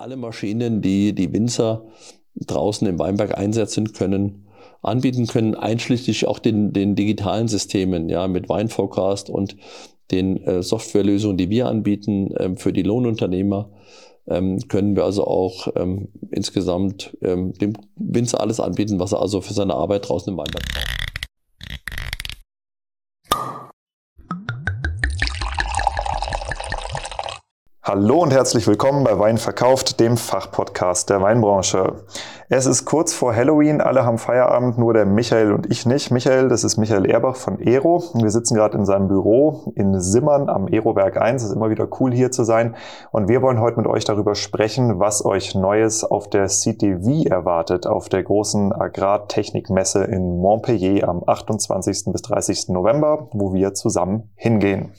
alle Maschinen, die die Winzer draußen im Weinberg einsetzen können, anbieten können, einschließlich auch den, den digitalen Systemen, ja, mit Weinforecast und den äh, Softwarelösungen, die wir anbieten ähm, für die Lohnunternehmer, ähm, können wir also auch ähm, insgesamt ähm, dem Winzer alles anbieten, was er also für seine Arbeit draußen im Weinberg braucht. Hallo und herzlich willkommen bei Wein verkauft, dem Fachpodcast der Weinbranche. Es ist kurz vor Halloween, alle haben Feierabend, nur der Michael und ich nicht. Michael, das ist Michael Erbach von Ero. Wir sitzen gerade in seinem Büro in Simmern am Ero-Werk 1. Es ist immer wieder cool hier zu sein. Und wir wollen heute mit euch darüber sprechen, was euch Neues auf der CTV erwartet, auf der großen Agrartechnikmesse in Montpellier am 28. bis 30. November, wo wir zusammen hingehen.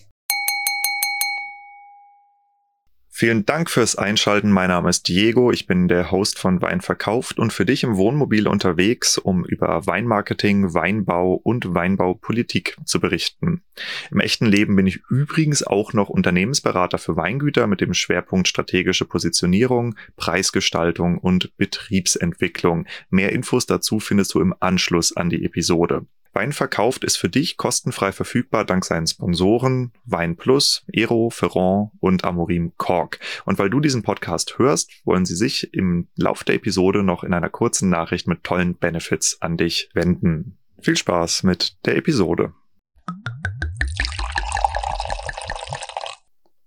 Vielen Dank fürs Einschalten. Mein Name ist Diego. Ich bin der Host von Wein verkauft und für dich im Wohnmobil unterwegs, um über Weinmarketing, Weinbau und Weinbaupolitik zu berichten. Im echten Leben bin ich übrigens auch noch Unternehmensberater für Weingüter mit dem Schwerpunkt strategische Positionierung, Preisgestaltung und Betriebsentwicklung. Mehr Infos dazu findest du im Anschluss an die Episode. Wein verkauft ist für dich kostenfrei verfügbar dank seinen Sponsoren Wein Plus, Ero, Ferrand und Amorim Cork. Und weil du diesen Podcast hörst, wollen sie sich im Lauf der Episode noch in einer kurzen Nachricht mit tollen Benefits an dich wenden. Viel Spaß mit der Episode.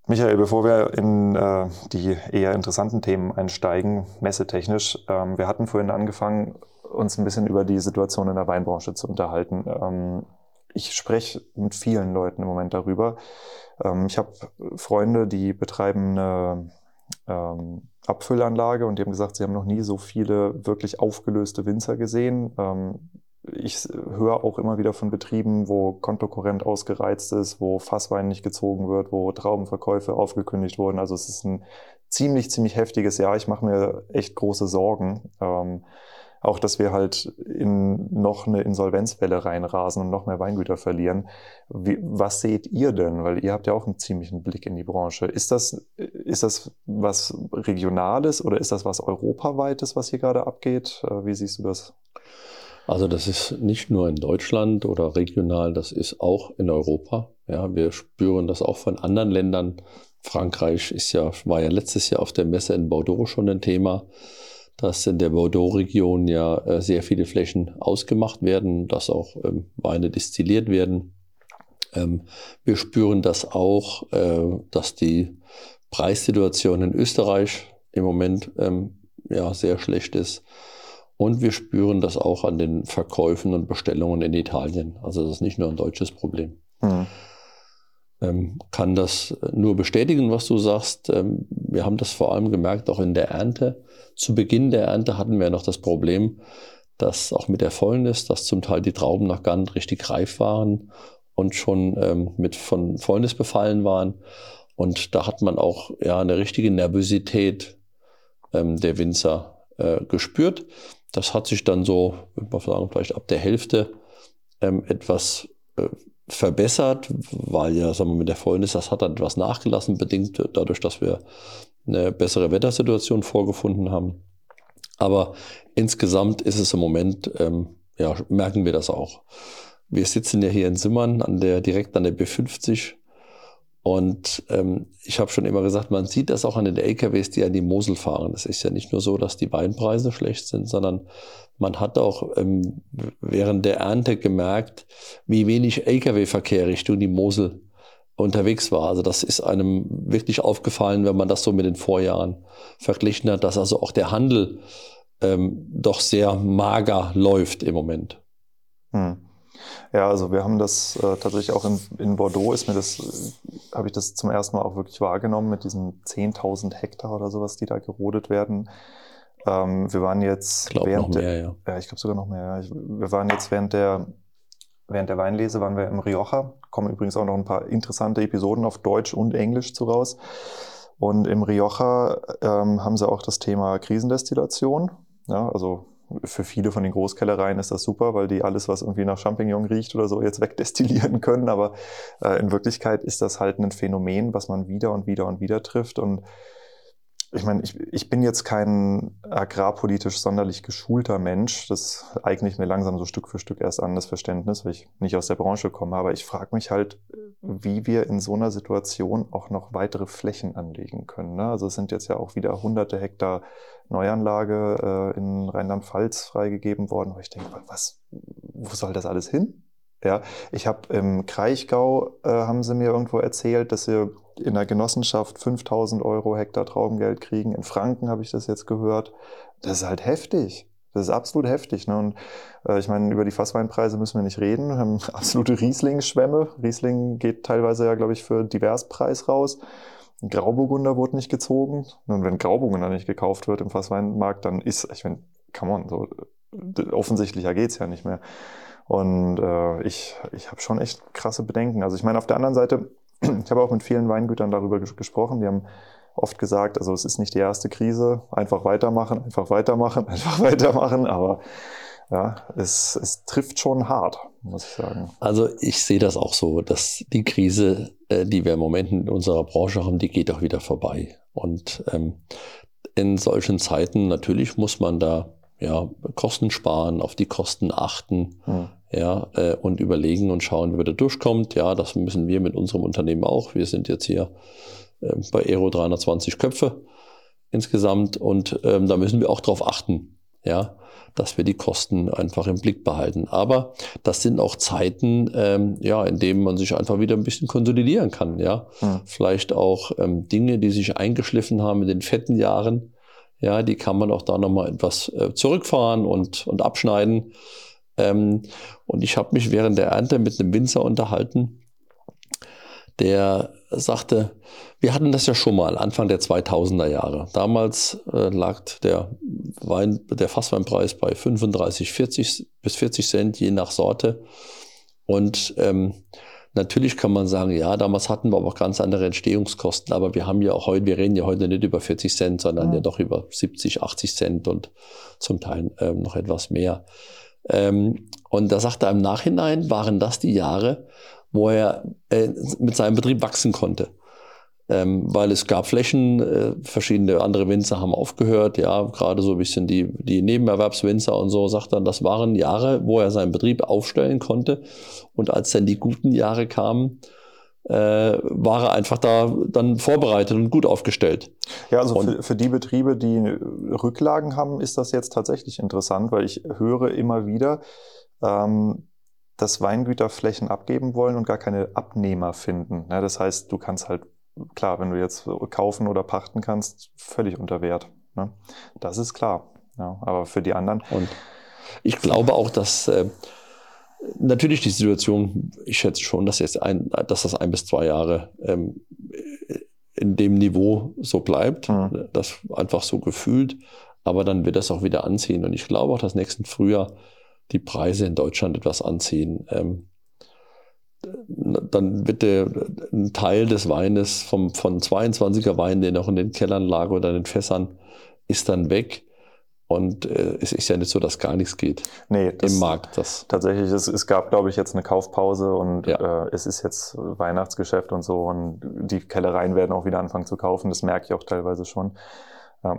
Michael, bevor wir in äh, die eher interessanten Themen einsteigen, messetechnisch, ähm, wir hatten vorhin angefangen, uns ein bisschen über die Situation in der Weinbranche zu unterhalten. Ähm, ich spreche mit vielen Leuten im Moment darüber. Ähm, ich habe Freunde, die betreiben eine ähm, Abfüllanlage und die haben gesagt, sie haben noch nie so viele wirklich aufgelöste Winzer gesehen. Ähm, ich höre auch immer wieder von Betrieben, wo Kontokorrent ausgereizt ist, wo Fasswein nicht gezogen wird, wo Traubenverkäufe aufgekündigt wurden. Also es ist ein ziemlich, ziemlich heftiges Jahr. Ich mache mir echt große Sorgen. Ähm, auch, dass wir halt in noch eine Insolvenzwelle reinrasen und noch mehr Weingüter verlieren. Wie, was seht ihr denn? Weil ihr habt ja auch einen ziemlichen Blick in die Branche. Ist das, ist das was Regionales oder ist das was Europaweites, was hier gerade abgeht? Äh, wie siehst du das? Also das ist nicht nur in Deutschland oder regional, das ist auch in Europa. Ja, wir spüren das auch von anderen Ländern. Frankreich ist ja, war ja letztes Jahr auf der Messe in Bordeaux schon ein Thema dass in der Bordeaux-Region ja äh, sehr viele Flächen ausgemacht werden, dass auch ähm, Weine destilliert werden. Ähm, wir spüren das auch, äh, dass die Preissituation in Österreich im Moment ähm, ja, sehr schlecht ist. Und wir spüren das auch an den Verkäufen und Bestellungen in Italien. Also das ist nicht nur ein deutsches Problem. Mhm kann das nur bestätigen, was du sagst. Ähm, wir haben das vor allem gemerkt, auch in der Ernte. Zu Beginn der Ernte hatten wir noch das Problem, dass auch mit der Fäulnis, dass zum Teil die Trauben noch gar nicht richtig reif waren und schon ähm, mit von Fäulnis befallen waren. Und da hat man auch ja eine richtige Nervosität ähm, der Winzer äh, gespürt. Das hat sich dann so, würde man sagen, vielleicht ab der Hälfte ähm, etwas äh, verbessert, weil ja, sagen wir, mit der Fäulnis, das hat dann etwas nachgelassen, bedingt dadurch, dass wir eine bessere Wettersituation vorgefunden haben. Aber insgesamt ist es im Moment, ähm, ja, merken wir das auch. Wir sitzen ja hier in Simmern an der, direkt an der B50 und ähm, ich habe schon immer gesagt, man sieht das auch an den LKWs, die an die Mosel fahren. Es ist ja nicht nur so, dass die Weinpreise schlecht sind, sondern man hat auch ähm, während der Ernte gemerkt, wie wenig Lkw-Verkehr Richtung die Mosel unterwegs war. Also das ist einem wirklich aufgefallen, wenn man das so mit den Vorjahren verglichen hat, dass also auch der Handel ähm, doch sehr mager läuft im Moment. Hm. Ja, also wir haben das äh, tatsächlich auch in, in Bordeaux ist mir das, äh, habe ich das zum ersten Mal auch wirklich wahrgenommen mit diesen 10.000 Hektar oder sowas, die da gerodet werden. Ähm, wir waren jetzt glaub, während noch mehr, der, ja. ja, ich glaube sogar noch mehr. Ja. Ich, wir waren jetzt während der während der Weinlese waren wir im Rioja. Kommen übrigens auch noch ein paar interessante Episoden auf Deutsch und Englisch zu raus. Und im Rioja ähm, haben sie auch das Thema Krisendestillation. Ja, also für viele von den Großkellereien ist das super, weil die alles, was irgendwie nach Champignon riecht oder so, jetzt wegdestillieren können. Aber äh, in Wirklichkeit ist das halt ein Phänomen, was man wieder und wieder und wieder trifft. Und ich meine, ich, ich bin jetzt kein agrarpolitisch sonderlich geschulter Mensch. Das eigne ich mir langsam so Stück für Stück erst an, das Verständnis, weil ich nicht aus der Branche komme. Aber ich frage mich halt, wie wir in so einer Situation auch noch weitere Flächen anlegen können. Ne? Also es sind jetzt ja auch wieder hunderte Hektar Neuanlage äh, in Rheinland-Pfalz freigegeben worden. Aber ich denke, was, wo soll das alles hin? Ja, ich habe im Kraichgau, äh, haben sie mir irgendwo erzählt, dass sie in der Genossenschaft 5000 Euro Hektar Traubengeld kriegen. In Franken habe ich das jetzt gehört. Das ist halt heftig. Das ist absolut heftig. Ne? Und äh, ich meine, über die Fassweinpreise müssen wir nicht reden. Wir haben absolute Riesling-Schwämme. Riesling geht teilweise ja, glaube ich, für Diverspreis raus. Grauburgunder wurde nicht gezogen. Und wenn Grauburgunder nicht gekauft wird im Fassweinmarkt, dann ist, ich meine, come on, so offensichtlicher geht's ja nicht mehr. Und äh, ich, ich habe schon echt krasse Bedenken. Also ich meine, auf der anderen Seite, ich habe auch mit vielen Weingütern darüber ges gesprochen, die haben oft gesagt, also es ist nicht die erste Krise, einfach weitermachen, einfach weitermachen, einfach weitermachen, aber ja, es, es trifft schon hart, muss ich sagen. Also ich sehe das auch so, dass die Krise, die wir im Moment in unserer Branche haben, die geht auch wieder vorbei. Und ähm, in solchen Zeiten natürlich muss man da ja, Kosten sparen, auf die Kosten achten, hm. ja, äh, und überlegen und schauen, wie man da durchkommt. Ja, das müssen wir mit unserem Unternehmen auch. Wir sind jetzt hier äh, bei Aero 320 Köpfe insgesamt und ähm, da müssen wir auch darauf achten, ja, dass wir die Kosten einfach im Blick behalten. Aber das sind auch Zeiten, ähm, ja, in denen man sich einfach wieder ein bisschen konsolidieren kann, ja. Hm. Vielleicht auch ähm, Dinge, die sich eingeschliffen haben in den fetten Jahren, ja, die kann man auch da nochmal etwas äh, zurückfahren und, und abschneiden. Ähm, und ich habe mich während der Ernte mit einem Winzer unterhalten, der sagte, wir hatten das ja schon mal Anfang der 2000er Jahre. Damals äh, lag der Wein, der Fassweinpreis bei 35, 40 bis 40 Cent je nach Sorte. Und ähm, Natürlich kann man sagen, ja, damals hatten wir aber auch ganz andere Entstehungskosten, aber wir haben ja auch heute, wir reden ja heute nicht über 40 Cent, sondern ja, ja doch über 70, 80 Cent und zum Teil ähm, noch etwas mehr. Ähm, und da sagt er im Nachhinein, waren das die Jahre, wo er äh, mit seinem Betrieb wachsen konnte ähm, weil es gab Flächen, äh, verschiedene andere Winzer haben aufgehört, ja, gerade so ein bisschen die, die Nebenerwerbswinzer und so, sagt dann, das waren Jahre, wo er seinen Betrieb aufstellen konnte und als dann die guten Jahre kamen, äh, war er einfach da dann vorbereitet und gut aufgestellt. Ja, also für, für die Betriebe, die Rücklagen haben, ist das jetzt tatsächlich interessant, weil ich höre immer wieder, ähm, dass Weingüter Flächen abgeben wollen und gar keine Abnehmer finden. Ja, das heißt, du kannst halt klar, wenn du jetzt kaufen oder pachten kannst, völlig unter Wert. Ne? Das ist klar. Ja, aber für die anderen. Und ich glaube auch, dass äh, natürlich die Situation, ich schätze schon, dass, jetzt ein, dass das ein bis zwei Jahre ähm, in dem Niveau so bleibt. Mhm. Das einfach so gefühlt. Aber dann wird das auch wieder anziehen. Und ich glaube auch, dass nächsten Frühjahr die Preise in Deutschland etwas anziehen. Ähm, dann wird der, ein Teil des Weines vom, von 22er Wein, der noch in den Kellern lag oder in den Fässern, ist dann weg. Und äh, es ist ja nicht so, dass gar nichts geht nee, im Markt. Das tatsächlich, es, es gab, glaube ich, jetzt eine Kaufpause und ja. äh, es ist jetzt Weihnachtsgeschäft und so und die Kellereien werden auch wieder anfangen zu kaufen. Das merke ich auch teilweise schon. Ja,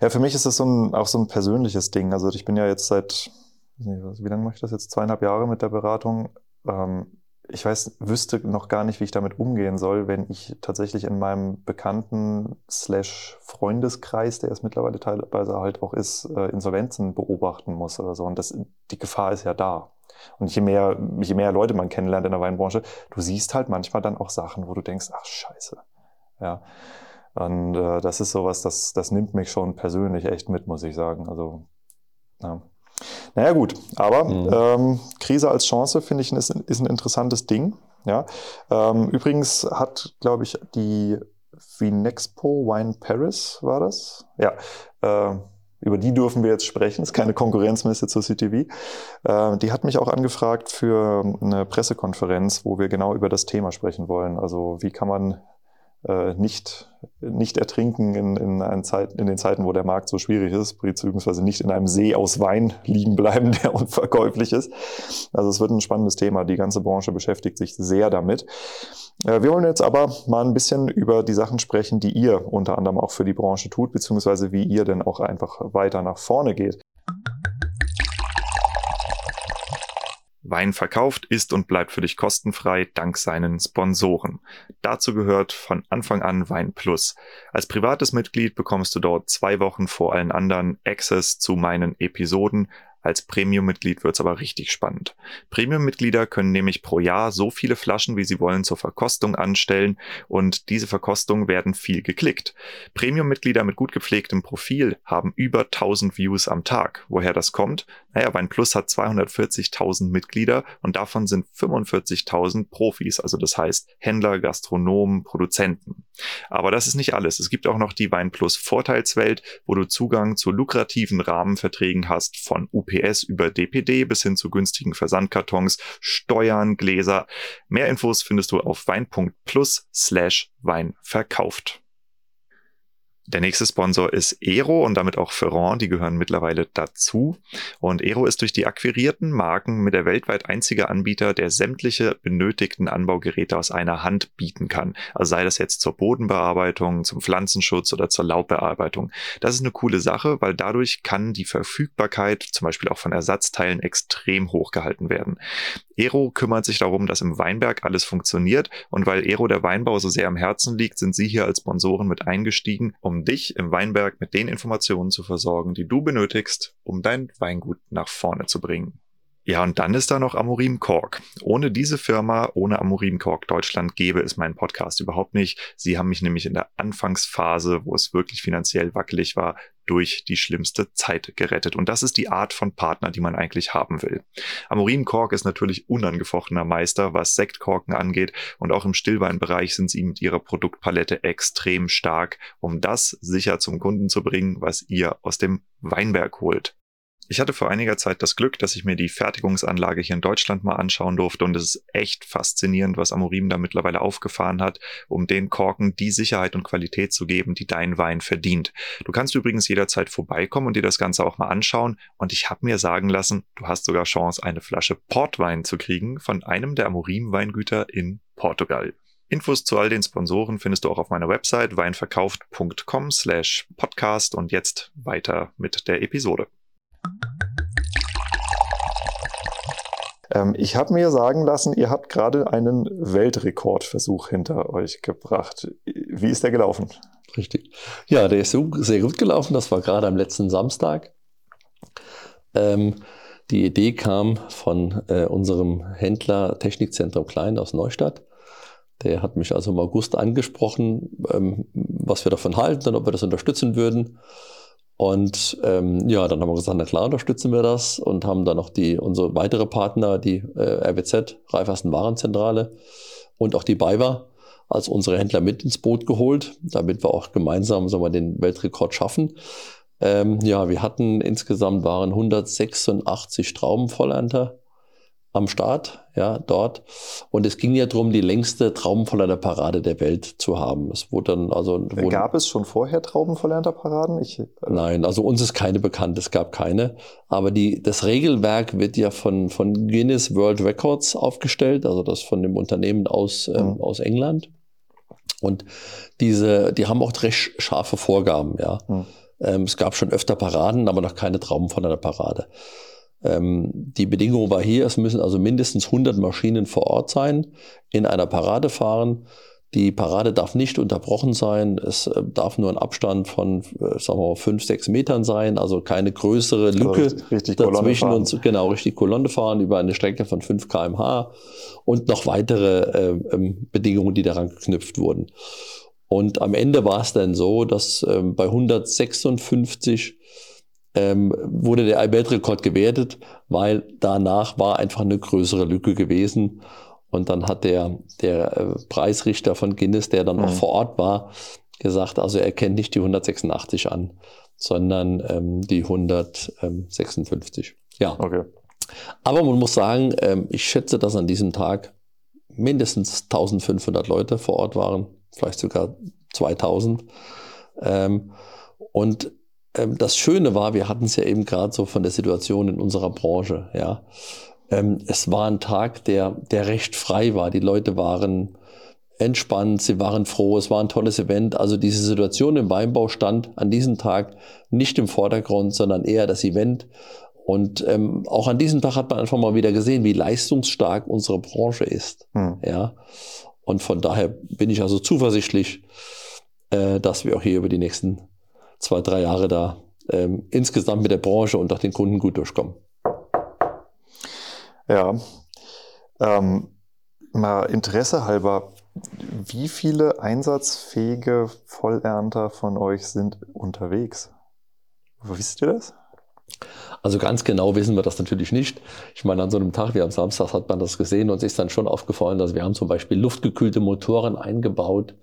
ja für mich ist das so ein, auch so ein persönliches Ding. Also ich bin ja jetzt seit, wie lange mache ich das jetzt? Zweieinhalb Jahre mit der Beratung. Ähm, ich weiß, wüsste noch gar nicht, wie ich damit umgehen soll, wenn ich tatsächlich in meinem Bekannten slash Freundeskreis, der es mittlerweile teilweise halt auch ist, äh, Insolvenzen beobachten muss oder so. Und das, die Gefahr ist ja da. Und je mehr, je mehr Leute man kennenlernt in der Weinbranche, du siehst halt manchmal dann auch Sachen, wo du denkst, ach scheiße. Ja. Und äh, das ist sowas, das, das nimmt mich schon persönlich echt mit, muss ich sagen. Also, ja. Naja gut, aber mhm. ähm, Krise als Chance finde ich ist, ist, ein interessantes Ding. Ja? Ähm, übrigens hat, glaube ich, die Vinexpo Wine Paris war das. Ja, äh, über die dürfen wir jetzt sprechen. Das ist keine Konkurrenzmesse zur CTV. Äh, die hat mich auch angefragt für eine Pressekonferenz, wo wir genau über das Thema sprechen wollen. Also wie kann man nicht, nicht ertrinken in, in, Zeit, in den Zeiten, wo der Markt so schwierig ist, beziehungsweise nicht in einem See aus Wein liegen bleiben, der unverkäuflich ist. Also es wird ein spannendes Thema. Die ganze Branche beschäftigt sich sehr damit. Äh, wir wollen jetzt aber mal ein bisschen über die Sachen sprechen, die ihr unter anderem auch für die Branche tut, beziehungsweise wie ihr denn auch einfach weiter nach vorne geht. Wein verkauft ist und bleibt für dich kostenfrei dank seinen Sponsoren. Dazu gehört von Anfang an Wein Plus. Als privates Mitglied bekommst du dort zwei Wochen vor allen anderen Access zu meinen Episoden, als Premium-Mitglied wird's aber richtig spannend. Premium-Mitglieder können nämlich pro Jahr so viele Flaschen, wie sie wollen, zur Verkostung anstellen und diese Verkostungen werden viel geklickt. Premium-Mitglieder mit gut gepflegtem Profil haben über 1000 Views am Tag. Woher das kommt? Naja, Wein Plus hat 240.000 Mitglieder und davon sind 45.000 Profis, also das heißt Händler, Gastronomen, Produzenten. Aber das ist nicht alles. Es gibt auch noch die Wein Plus Vorteilswelt, wo du Zugang zu lukrativen Rahmenverträgen hast von UP UPS über DPD bis hin zu günstigen Versandkartons, Steuern, Gläser. Mehr Infos findest du auf wein.plus slash Wein verkauft. Der nächste Sponsor ist Aero und damit auch Ferrand, die gehören mittlerweile dazu. Und Aero ist durch die akquirierten Marken mit der weltweit einzige Anbieter, der sämtliche benötigten Anbaugeräte aus einer Hand bieten kann. Also sei das jetzt zur Bodenbearbeitung, zum Pflanzenschutz oder zur Laubbearbeitung. Das ist eine coole Sache, weil dadurch kann die Verfügbarkeit zum Beispiel auch von Ersatzteilen extrem hoch gehalten werden. Aero kümmert sich darum, dass im Weinberg alles funktioniert und weil Aero der Weinbau so sehr am Herzen liegt, sind sie hier als Sponsoren mit eingestiegen, um dich im Weinberg mit den Informationen zu versorgen, die du benötigst, um dein Weingut nach vorne zu bringen. Ja, und dann ist da noch Amorim Kork. Ohne diese Firma, ohne Amorim Kork Deutschland gäbe es meinen Podcast überhaupt nicht. Sie haben mich nämlich in der Anfangsphase, wo es wirklich finanziell wackelig war, durch die schlimmste Zeit gerettet. Und das ist die Art von Partner, die man eigentlich haben will. Amorim Kork ist natürlich unangefochtener Meister, was Sektkorken angeht. Und auch im Stillweinbereich sind sie mit ihrer Produktpalette extrem stark, um das sicher zum Kunden zu bringen, was ihr aus dem Weinberg holt. Ich hatte vor einiger Zeit das Glück, dass ich mir die Fertigungsanlage hier in Deutschland mal anschauen durfte und es ist echt faszinierend, was Amorim da mittlerweile aufgefahren hat, um den Korken die Sicherheit und Qualität zu geben, die dein Wein verdient. Du kannst übrigens jederzeit vorbeikommen und dir das Ganze auch mal anschauen und ich habe mir sagen lassen, du hast sogar Chance, eine Flasche Portwein zu kriegen von einem der Amorim Weingüter in Portugal. Infos zu all den Sponsoren findest du auch auf meiner Website weinverkauft.com slash podcast und jetzt weiter mit der Episode. Ähm, ich habe mir sagen lassen, ihr habt gerade einen Weltrekordversuch hinter euch gebracht. Wie ist der gelaufen? Richtig. Ja, der ist sehr gut gelaufen. Das war gerade am letzten Samstag. Ähm, die Idee kam von äh, unserem Händler Technikzentrum Klein aus Neustadt. Der hat mich also im August angesprochen, ähm, was wir davon halten und ob wir das unterstützen würden. Und ähm, ja, dann haben wir gesagt, na klar, unterstützen wir das und haben dann noch die, unsere weitere Partner, die äh, RWZ, Raiffeisen Warenzentrale und auch die BayWa als unsere Händler mit ins Boot geholt, damit wir auch gemeinsam sagen wir, den Weltrekord schaffen. Ähm, ja, wir hatten insgesamt waren 186 Traubenvollernter am Start, ja, dort. Und es ging ja darum, die längste Traubenvollernter Parade der Welt zu haben. Es wurde dann also. Wurden, gab es schon vorher Traubenvollernter Paraden? Ich, äh Nein, also uns ist keine bekannt, es gab keine. Aber die, das Regelwerk wird ja von, von Guinness World Records aufgestellt, also das von dem Unternehmen aus, ähm, mhm. aus England. Und diese, die haben auch recht scharfe Vorgaben, ja. Mhm. Ähm, es gab schon öfter Paraden, aber noch keine Traubenvollernter Parade. Ähm, die Bedingung war hier, es müssen also mindestens 100 Maschinen vor Ort sein, in einer Parade fahren. Die Parade darf nicht unterbrochen sein. Es äh, darf nur ein Abstand von, äh, sagen wir mal, fünf, sechs Metern sein, also keine größere Lücke also richtig dazwischen und genau richtig Kolonne fahren über eine Strecke von 5 km/h und noch weitere äh, ähm, Bedingungen, die daran geknüpft wurden. Und am Ende war es dann so, dass ähm, bei 156 ähm, wurde der Weltrekord gewertet, weil danach war einfach eine größere Lücke gewesen. Und dann hat der, der äh, Preisrichter von Guinness, der dann mhm. auch vor Ort war, gesagt, also er kennt nicht die 186 an, sondern ähm, die 156. Ja. Okay. Aber man muss sagen, ähm, ich schätze, dass an diesem Tag mindestens 1500 Leute vor Ort waren. vielleicht sogar 2000. Ähm, und das Schöne war, wir hatten es ja eben gerade so von der Situation in unserer Branche. Ja, ähm, es war ein Tag, der der recht frei war. Die Leute waren entspannt, sie waren froh, es war ein tolles Event. Also diese Situation im Weinbau stand an diesem Tag nicht im Vordergrund, sondern eher das Event. Und ähm, auch an diesem Tag hat man einfach mal wieder gesehen, wie leistungsstark unsere Branche ist. Hm. Ja. Und von daher bin ich also zuversichtlich, äh, dass wir auch hier über die nächsten zwei, drei Jahre da ähm, insgesamt mit der Branche und auch den Kunden gut durchkommen. Ja. Ähm, mal Interesse halber, wie viele einsatzfähige Vollernter von euch sind unterwegs? Wisst ihr das? Also ganz genau wissen wir das natürlich nicht. Ich meine, an so einem Tag wie am Samstag hat man das gesehen und es ist dann schon aufgefallen, dass wir haben zum Beispiel luftgekühlte Motoren eingebaut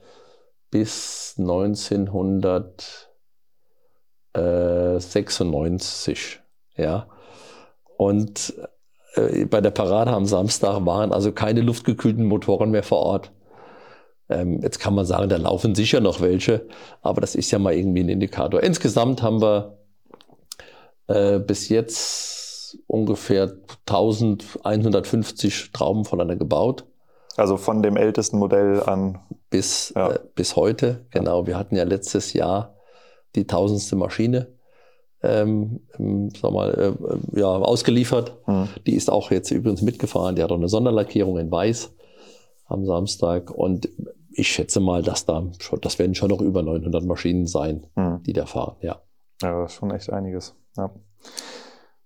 bis 1996. Ja. Und äh, bei der Parade am Samstag waren also keine luftgekühlten Motoren mehr vor Ort. Ähm, jetzt kann man sagen, da laufen sicher noch welche, aber das ist ja mal irgendwie ein Indikator. Insgesamt haben wir äh, bis jetzt ungefähr 1150 Trauben voneinander gebaut. Also von dem ältesten Modell an. Bis, ja. äh, bis heute, genau. Wir hatten ja letztes Jahr die tausendste Maschine ähm, sag mal, äh, ja, ausgeliefert. Mhm. Die ist auch jetzt übrigens mitgefahren. Die hat auch eine Sonderlackierung in Weiß am Samstag. Und ich schätze mal, dass da schon, das werden schon noch über 900 Maschinen sein, mhm. die da fahren. Ja. Ja, das ist schon echt einiges. Ja.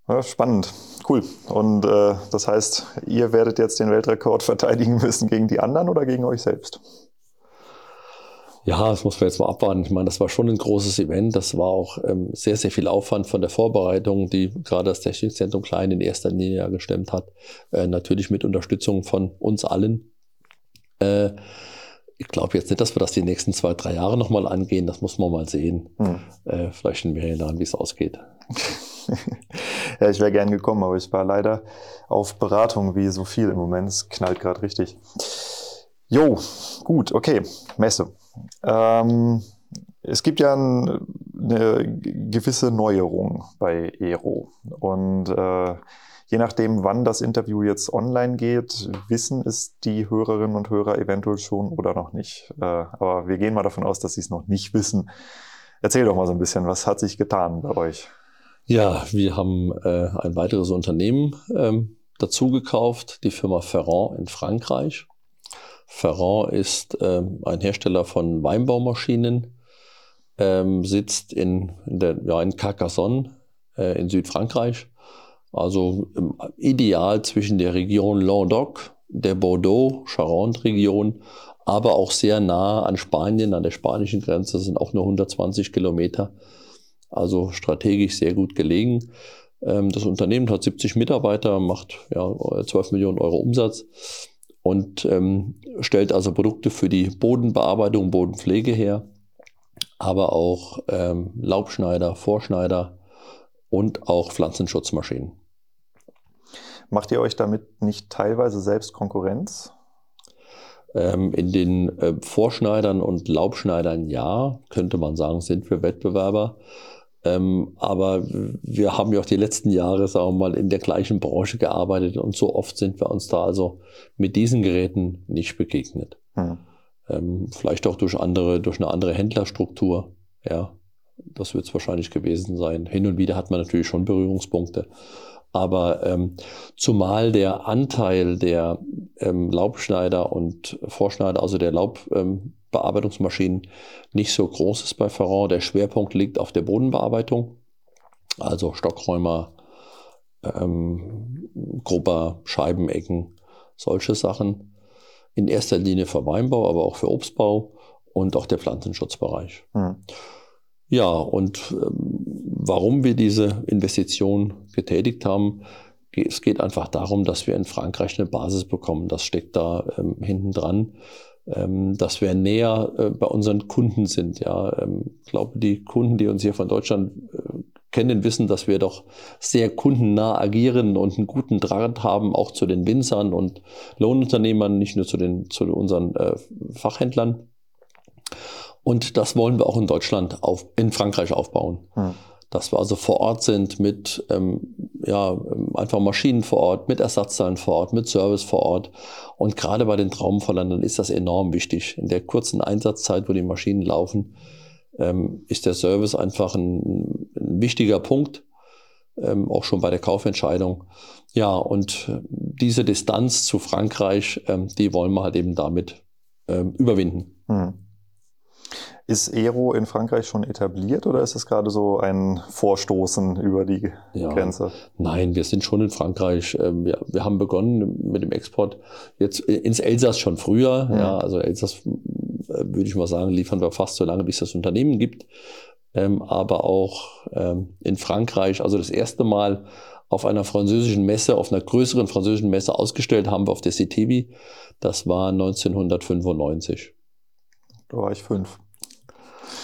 ja spannend, cool. Und äh, das heißt, ihr werdet jetzt den Weltrekord verteidigen müssen gegen die anderen oder gegen euch selbst? Ja, das muss man jetzt mal abwarten. Ich meine, das war schon ein großes Event. Das war auch ähm, sehr, sehr viel Aufwand von der Vorbereitung, die gerade das Technikzentrum Klein in erster Linie gestemmt hat. Äh, natürlich mit Unterstützung von uns allen. Äh, ich glaube jetzt nicht, dass wir das die nächsten zwei, drei Jahre nochmal angehen. Das muss man mal sehen. Hm. Äh, vielleicht in mehreren Jahren, wie es ausgeht. ja, ich wäre gern gekommen, aber ich war leider auf Beratung wie so viel im Moment. Es knallt gerade richtig. Jo, gut, okay. Messe. Ähm, es gibt ja ein, eine gewisse Neuerung bei Aero. Und äh, Je nachdem, wann das Interview jetzt online geht, wissen es die Hörerinnen und Hörer eventuell schon oder noch nicht. Äh, aber wir gehen mal davon aus, dass sie es noch nicht wissen. Erzähl doch mal so ein bisschen, was hat sich getan bei euch? Ja, wir haben äh, ein weiteres Unternehmen ähm, dazu die Firma Ferrand in Frankreich. Ferrand ist ähm, ein Hersteller von Weinbaumaschinen, ähm, sitzt in, in, der, ja, in Carcassonne äh, in Südfrankreich also ähm, ideal zwischen der Region Languedoc, der Bordeaux-Charente-Region, aber auch sehr nah an Spanien, an der spanischen Grenze, das sind auch nur 120 Kilometer. Also strategisch sehr gut gelegen. Ähm, das Unternehmen hat 70 Mitarbeiter, macht ja, 12 Millionen Euro Umsatz und ähm, stellt also Produkte für die Bodenbearbeitung, Bodenpflege her, aber auch ähm, Laubschneider, Vorschneider und auch Pflanzenschutzmaschinen. Macht ihr euch damit nicht teilweise selbst Konkurrenz? Ähm, in den äh, Vorschneidern und Laubschneidern ja, könnte man sagen, sind wir Wettbewerber. Ähm, aber wir haben ja auch die letzten Jahre, sagen wir mal, in der gleichen Branche gearbeitet und so oft sind wir uns da also mit diesen Geräten nicht begegnet. Hm. Ähm, vielleicht auch durch andere, durch eine andere Händlerstruktur. Ja, das wird es wahrscheinlich gewesen sein. Hin und wieder hat man natürlich schon Berührungspunkte. Aber ähm, zumal der Anteil der ähm, Laubschneider und Vorschneider, also der Laubbearbeitungsmaschinen, ähm, nicht so groß ist bei Ferrand. Der Schwerpunkt liegt auf der Bodenbearbeitung, also Stockräumer, ähm, Grubber, Scheibenecken, solche Sachen. In erster Linie für Weinbau, aber auch für Obstbau und auch der Pflanzenschutzbereich. Mhm. Ja, und ähm, warum wir diese Investition getätigt haben, es geht einfach darum, dass wir in Frankreich eine Basis bekommen. Das steckt da ähm, hinten dran, ähm, dass wir näher äh, bei unseren Kunden sind. Ja, ähm, ich glaube, die Kunden, die uns hier von Deutschland äh, kennen, wissen, dass wir doch sehr kundennah agieren und einen guten Draht haben, auch zu den Winzern und Lohnunternehmern, nicht nur zu den zu unseren äh, Fachhändlern. Und das wollen wir auch in Deutschland, auf, in Frankreich aufbauen. Hm. Dass wir also vor Ort sind mit ähm, ja, einfach Maschinen vor Ort, mit Ersatzteilen vor Ort, mit Service vor Ort. Und gerade bei den Traumverlandern ist das enorm wichtig. In der kurzen Einsatzzeit, wo die Maschinen laufen, ähm, ist der Service einfach ein, ein wichtiger Punkt, ähm, auch schon bei der Kaufentscheidung. Ja, und diese Distanz zu Frankreich, ähm, die wollen wir halt eben damit ähm, überwinden. Hm. Ist Aero in Frankreich schon etabliert oder ist es gerade so ein Vorstoßen über die ja, Grenze? Nein, wir sind schon in Frankreich. Ähm, wir, wir haben begonnen mit dem Export jetzt ins Elsass schon früher. Mhm. Ja, also Elsass, äh, würde ich mal sagen, liefern wir fast so lange, bis es das Unternehmen gibt. Ähm, aber auch ähm, in Frankreich, also das erste Mal auf einer französischen Messe, auf einer größeren französischen Messe ausgestellt haben wir auf der CTV. Das war 1995. Da war ich fünf.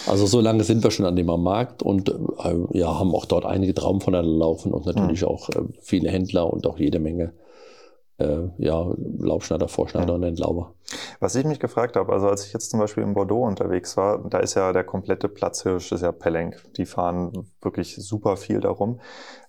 Also so lange sind wir schon an dem Markt und äh, ja, haben auch dort einige Traumvoneinander laufen und natürlich mhm. auch äh, viele Händler und auch jede Menge äh, ja, Laubschneider, Vorschneider mhm. und Entlauber. Was ich mich gefragt habe, also als ich jetzt zum Beispiel in Bordeaux unterwegs war, da ist ja der komplette Platzhirsch, ist ja Pellenc. Die fahren wirklich super viel darum.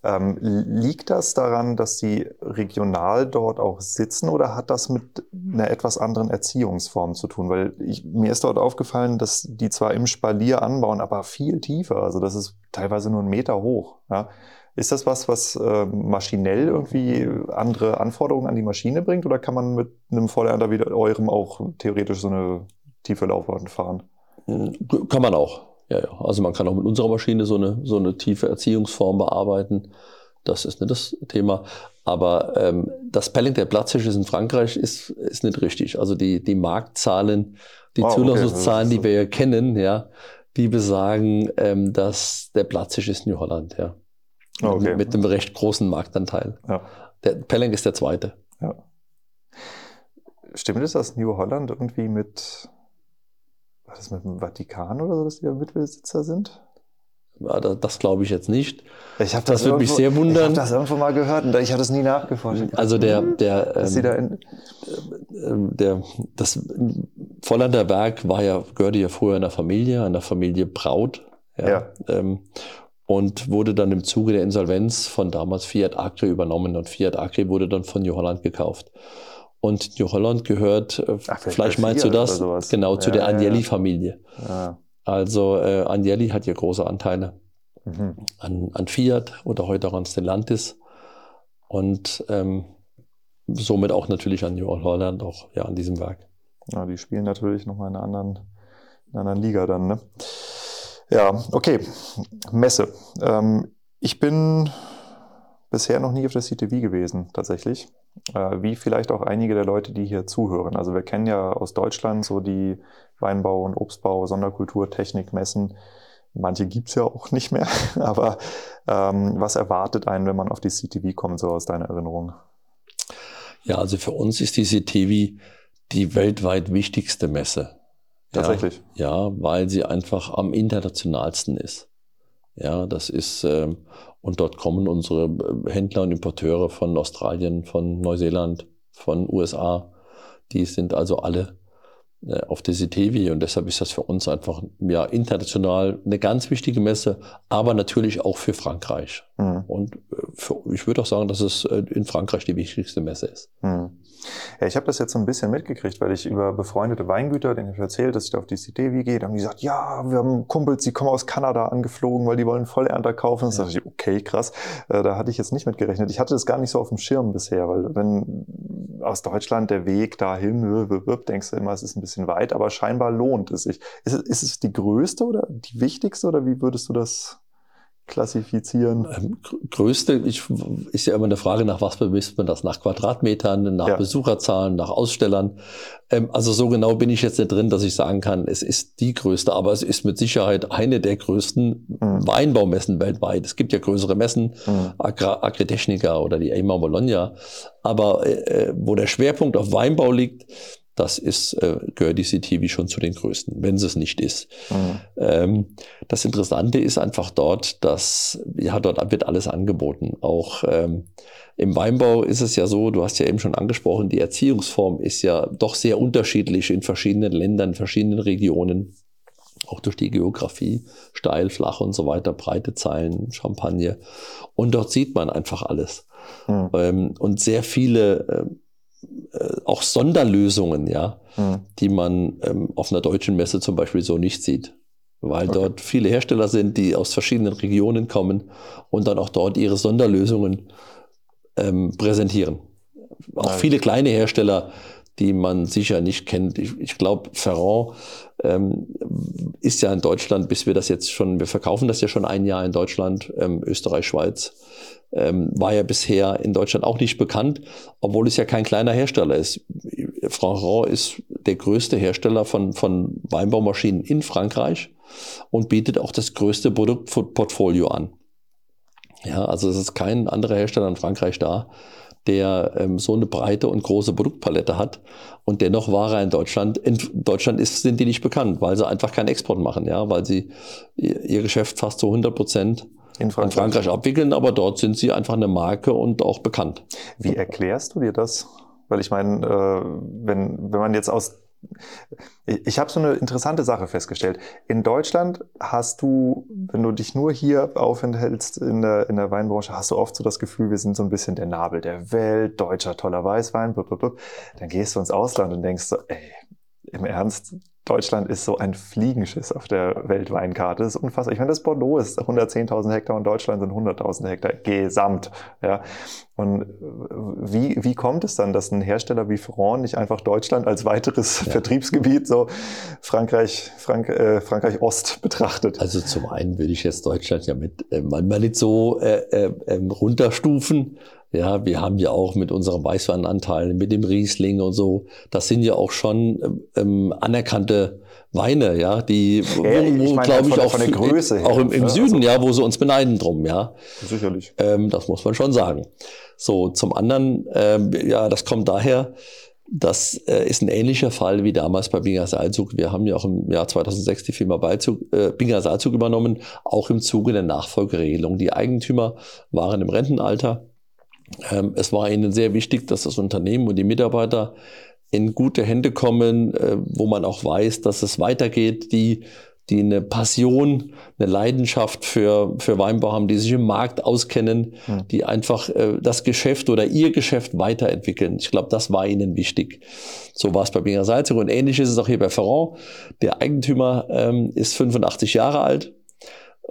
Ähm, liegt das daran, dass sie regional dort auch sitzen oder hat das mit einer etwas anderen Erziehungsform zu tun? Weil ich, mir ist dort aufgefallen, dass die zwar im Spalier anbauen, aber viel tiefer. Also das ist teilweise nur einen Meter hoch. Ja? Ist das was, was äh, maschinell irgendwie andere Anforderungen an die Maschine bringt oder kann man mit einem Vollernter wie eurem auch theoretisch so eine tiefe Laufbahn fahren? Hm, kann man auch. Ja, ja. Also man kann auch mit unserer Maschine so eine, so eine tiefe Erziehungsform bearbeiten. Das ist nicht das Thema. Aber ähm, das Pelling der Platzhirsche in Frankreich ist, ist nicht richtig. Also die, die Marktzahlen, die wow, Zulassungszahlen, okay. die wir ja kennen, ja, die besagen, ähm, dass der Platzhirsch ist New Holland, ja. Okay. Mit einem recht großen Marktanteil. Ja. Der Pelling ist der zweite. Ja. Stimmt es, dass New Holland irgendwie mit, war das mit dem Vatikan oder so, dass die da Mitbesitzer sind? Ja, das, das glaube ich jetzt nicht. Ich das, das würde mich sehr wundern. Ich habe das irgendwo mal gehört und ich habe das nie nachgeforscht. Also der, der, ähm, da äh, der, das Vollander Werk war ja, gehörte ja früher einer Familie, einer Familie Braut. Ja. ja. Ähm, und wurde dann im Zuge der Insolvenz von damals Fiat Acre übernommen und Fiat Acre wurde dann von New Holland gekauft. Und New Holland gehört, äh, Ach, vielleicht meinst du das, genau, ja, zu der Agnelli-Familie. Ja. Also äh, Agnelli hat ja große Anteile mhm. an, an Fiat oder heute auch an Stellantis und ähm, somit auch natürlich an New Holland, auch ja an diesem Werk. Ja, die spielen natürlich nochmal in einer anderen, in einer anderen Liga dann, ne? Ja, okay. Messe. Ähm, ich bin bisher noch nie auf der CTV gewesen, tatsächlich. Äh, wie vielleicht auch einige der Leute, die hier zuhören. Also wir kennen ja aus Deutschland so die Weinbau- und Obstbau, Sonderkultur, Technikmessen. Manche gibt's ja auch nicht mehr. Aber ähm, was erwartet einen, wenn man auf die CTV kommt, so aus deiner Erinnerung? Ja, also für uns ist die CTV die weltweit wichtigste Messe. Tatsächlich. Ja, ja, weil sie einfach am internationalsten ist. Ja, das ist, ähm, und dort kommen unsere äh, Händler und Importeure von Australien, von Neuseeland, von USA. Die sind also alle auf der CTV und deshalb ist das für uns einfach ja, international eine ganz wichtige Messe, aber natürlich auch für Frankreich. Mhm. Und äh, für, ich würde auch sagen, dass es in Frankreich die wichtigste Messe ist. Mhm. Ja, ich habe das jetzt so ein bisschen mitgekriegt, weil ich über befreundete Weingüter, denen ich erzählt, dass ich da auf die CTV gehe, da haben die gesagt, ja, wir haben Kumpels, die kommen aus Kanada angeflogen, weil die wollen Vollernter kaufen. Ja. Da dachte ich, okay, krass. Äh, da hatte ich jetzt nicht mit gerechnet. Ich hatte das gar nicht so auf dem Schirm bisher, weil wenn aus Deutschland der Weg dahin, denkst du immer, es ist ein bisschen weit, aber scheinbar lohnt es sich. Ist es, ist es die größte oder die wichtigste oder wie würdest du das klassifizieren? Ähm, größte ich, ist ja immer eine Frage, nach was bemisst man das? Nach Quadratmetern, nach ja. Besucherzahlen, nach Ausstellern. Ähm, also so genau bin ich jetzt nicht drin, dass ich sagen kann, es ist die größte, aber es ist mit Sicherheit eine der größten mhm. Weinbaumessen weltweit. Es gibt ja größere Messen, mhm. Agritechnica oder die EIMA Bologna. Aber äh, wo der Schwerpunkt auf Weinbau liegt, das ist, äh, gehört die CTV schon zu den größten, wenn es es nicht ist. Mhm. Ähm, das Interessante ist einfach dort, dass, ja, dort wird alles angeboten. Auch ähm, im Weinbau ist es ja so, du hast ja eben schon angesprochen, die Erziehungsform ist ja doch sehr unterschiedlich in verschiedenen Ländern, in verschiedenen Regionen. auch durch die Geografie, steil, flach und so weiter, breite Zeilen, Champagne. Und dort sieht man einfach alles. Mhm. Ähm, und sehr viele äh, auch Sonderlösungen, ja, mhm. die man ähm, auf einer deutschen Messe zum Beispiel so nicht sieht. Weil okay. dort viele Hersteller sind, die aus verschiedenen Regionen kommen und dann auch dort ihre Sonderlösungen ähm, präsentieren. Auch Nein. viele kleine Hersteller, die man sicher nicht kennt. Ich, ich glaube, Ferrand ähm, ist ja in Deutschland, bis wir das jetzt schon, wir verkaufen das ja schon ein Jahr in Deutschland, ähm, Österreich, Schweiz, ähm, war ja bisher in Deutschland auch nicht bekannt, obwohl es ja kein kleiner Hersteller ist. Ferrand ist der größte Hersteller von, von Weinbaumaschinen in Frankreich und bietet auch das größte Produktportfolio an. Ja, also es ist kein anderer Hersteller in Frankreich da, der ähm, so eine breite und große Produktpalette hat und dennoch war er in Deutschland. In Deutschland ist, sind die nicht bekannt, weil sie einfach keinen Export machen, ja, weil sie ihr Geschäft fast zu 100 Prozent in Frankreich. in Frankreich abwickeln, aber dort sind sie einfach eine Marke und auch bekannt. Wie erklärst du dir das? Weil ich meine, äh, wenn, wenn man jetzt aus ich habe so eine interessante Sache festgestellt. In Deutschland hast du, wenn du dich nur hier aufenthältst in der, in der Weinbranche, hast du oft so das Gefühl, wir sind so ein bisschen der Nabel der Welt, deutscher toller Weißwein, blub, dann gehst du ins Ausland und denkst so, ey, im Ernst, Deutschland ist so ein Fliegenschiss auf der Weltweinkarte. Das ist unfassbar. Ich meine, das Bordeaux ist 110.000 Hektar und Deutschland sind 100.000 Hektar gesamt. Ja. Und wie, wie kommt es dann, dass ein Hersteller wie Ferrand nicht einfach Deutschland als weiteres ja. Vertriebsgebiet so Frankreich, Frank, äh, Frankreich Ost betrachtet? Also zum einen würde ich jetzt Deutschland ja mit äh, manchmal nicht so äh, äh, ähm, runterstufen. Ja, wir haben ja auch mit unserem Weißweinanteil, mit dem Riesling und so, das sind ja auch schon ähm, anerkannte Weine, ja, die, wo, wo glaube ich, auch, Größe her, auch im, im Süden, also, ja, wo sie uns beneiden drum, ja. Sicherlich. Ähm, das muss man schon sagen. So, zum anderen, ähm, ja, das kommt daher, das äh, ist ein ähnlicher Fall wie damals bei Binger Seilzug. Wir haben ja auch im Jahr 2006 die Firma Beizug, äh, Binger Seilzug übernommen, auch im Zuge der Nachfolgeregelung. Die Eigentümer waren im Rentenalter ähm, es war ihnen sehr wichtig, dass das Unternehmen und die Mitarbeiter in gute Hände kommen, äh, wo man auch weiß, dass es weitergeht, die, die eine Passion, eine Leidenschaft für, für Weinbau haben, die sich im Markt auskennen, mhm. die einfach äh, das Geschäft oder ihr Geschäft weiterentwickeln. Ich glaube, das war ihnen wichtig. So war es bei Binger Salzig und ähnlich ist es auch hier bei Ferrand. Der Eigentümer ähm, ist 85 Jahre alt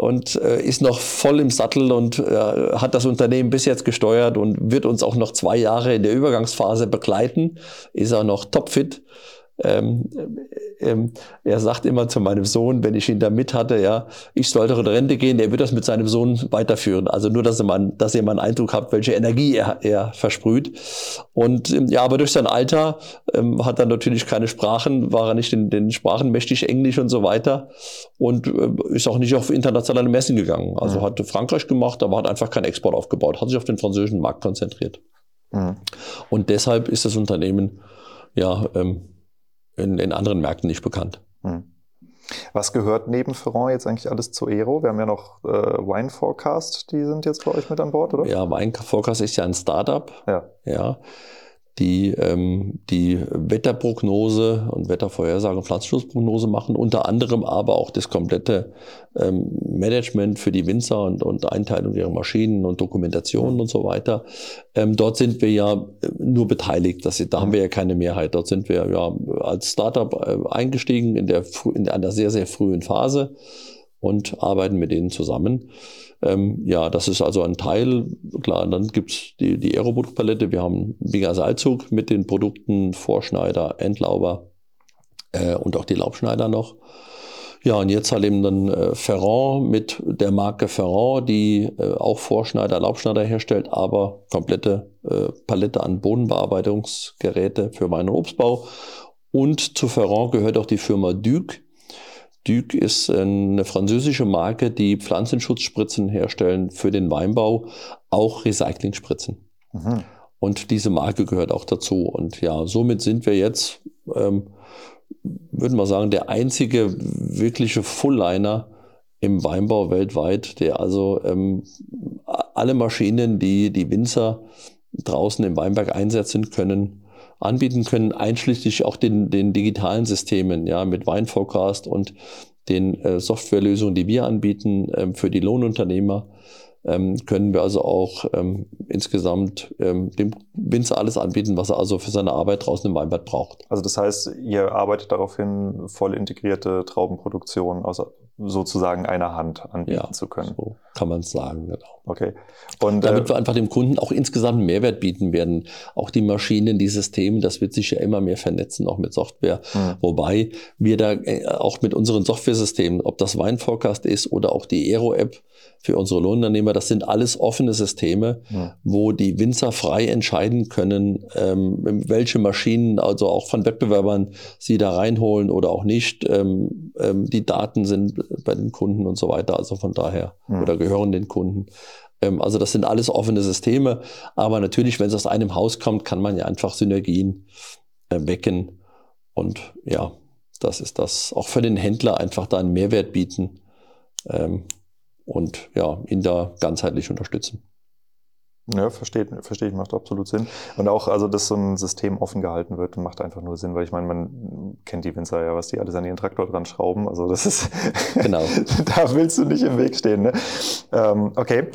und äh, ist noch voll im Sattel und äh, hat das Unternehmen bis jetzt gesteuert und wird uns auch noch zwei Jahre in der Übergangsphase begleiten, ist auch noch topfit ähm, ähm, er sagt immer zu meinem Sohn, wenn ich ihn da mit hatte, ja, ich sollte in Rente gehen, er wird das mit seinem Sohn weiterführen. Also nur, dass ihr mal, dass ihr mal einen Eindruck habt, welche Energie er, er versprüht. Und ähm, ja, aber durch sein Alter ähm, hat er natürlich keine Sprachen, war er nicht in den Sprachen mächtig Englisch und so weiter und äh, ist auch nicht auf internationale Messen gegangen. Also mhm. hat Frankreich gemacht, aber hat einfach keinen Export aufgebaut, hat sich auf den französischen Markt konzentriert. Mhm. Und deshalb ist das Unternehmen ja ähm, in, in anderen Märkten nicht bekannt. Hm. Was gehört neben Ferrand jetzt eigentlich alles zu Aero? Wir haben ja noch äh, Wine Forecast, die sind jetzt bei euch mit an Bord, oder? Ja, Wine Forecast ist ja ein Startup. Ja. ja die ähm, die Wetterprognose und Wettervorhersage und Pflanzenschutzprognose machen, unter anderem aber auch das komplette ähm, Management für die Winzer und, und Einteilung ihrer Maschinen und Dokumentationen und so weiter. Ähm, dort sind wir ja äh, nur beteiligt, das, da haben wir ja keine Mehrheit. Dort sind wir ja als Startup äh, eingestiegen in, der, in einer sehr, sehr frühen Phase und arbeiten mit denen zusammen. Ähm, ja, das ist also ein Teil. Klar, dann gibt's die, die Aeroproduktpalette. Wir haben Binger Seilzug mit den Produkten Vorschneider, Endlauber äh, und auch die Laubschneider noch. Ja, und jetzt halt eben dann äh, Ferrand mit der Marke Ferrand, die äh, auch Vorschneider, Laubschneider herstellt, aber komplette äh, Palette an Bodenbearbeitungsgeräte für Wein- und Obstbau. Und zu Ferrand gehört auch die Firma Duke, Duc ist eine französische Marke, die Pflanzenschutzspritzen herstellen für den Weinbau, auch Recyclingspritzen. Mhm. Und diese Marke gehört auch dazu. Und ja, somit sind wir jetzt, ähm, würde man sagen, der einzige wirkliche Fullliner im Weinbau weltweit, der also ähm, alle Maschinen, die die Winzer draußen im Weinberg einsetzen können, anbieten können, einschließlich auch den, den digitalen Systemen, ja, mit Weinforecast und den äh, Softwarelösungen, die wir anbieten ähm, für die Lohnunternehmer, ähm, können wir also auch ähm, insgesamt ähm, dem Winzer alles anbieten, was er also für seine Arbeit draußen im Weinbad braucht. Also das heißt, ihr arbeitet darauf hin, voll integrierte Traubenproduktion aus sozusagen einer Hand anbieten ja, zu können. So kann man es sagen, genau. Okay. Und damit äh, wir einfach dem Kunden auch insgesamt einen Mehrwert bieten werden. Auch die Maschinen, die Systeme, das wird sich ja immer mehr vernetzen, auch mit Software. Mhm. Wobei wir da äh, auch mit unseren Softwaresystemen, ob das Weinforecast ist oder auch die Aero-App, für unsere Lohnunternehmer. Das sind alles offene Systeme, ja. wo die Winzer frei entscheiden können, ähm, welche Maschinen, also auch von Wettbewerbern, sie da reinholen oder auch nicht. Ähm, ähm, die Daten sind bei den Kunden und so weiter. Also von daher ja. oder gehören den Kunden. Ähm, also das sind alles offene Systeme. Aber natürlich, wenn es aus einem Haus kommt, kann man ja einfach Synergien äh, wecken. Und ja, das ist das auch für den Händler einfach da einen Mehrwert bieten. Ähm, und ja, ihn da ganzheitlich unterstützen. Ja, versteht, verstehe ich, macht absolut Sinn. Und auch, also, dass so ein System offen gehalten wird, macht einfach nur Sinn, weil ich meine, man kennt die Winzer ja, was die alles an ihren Traktor dran schrauben. Also, das ist, genau. da willst du nicht im Weg stehen, ne? Ähm, okay.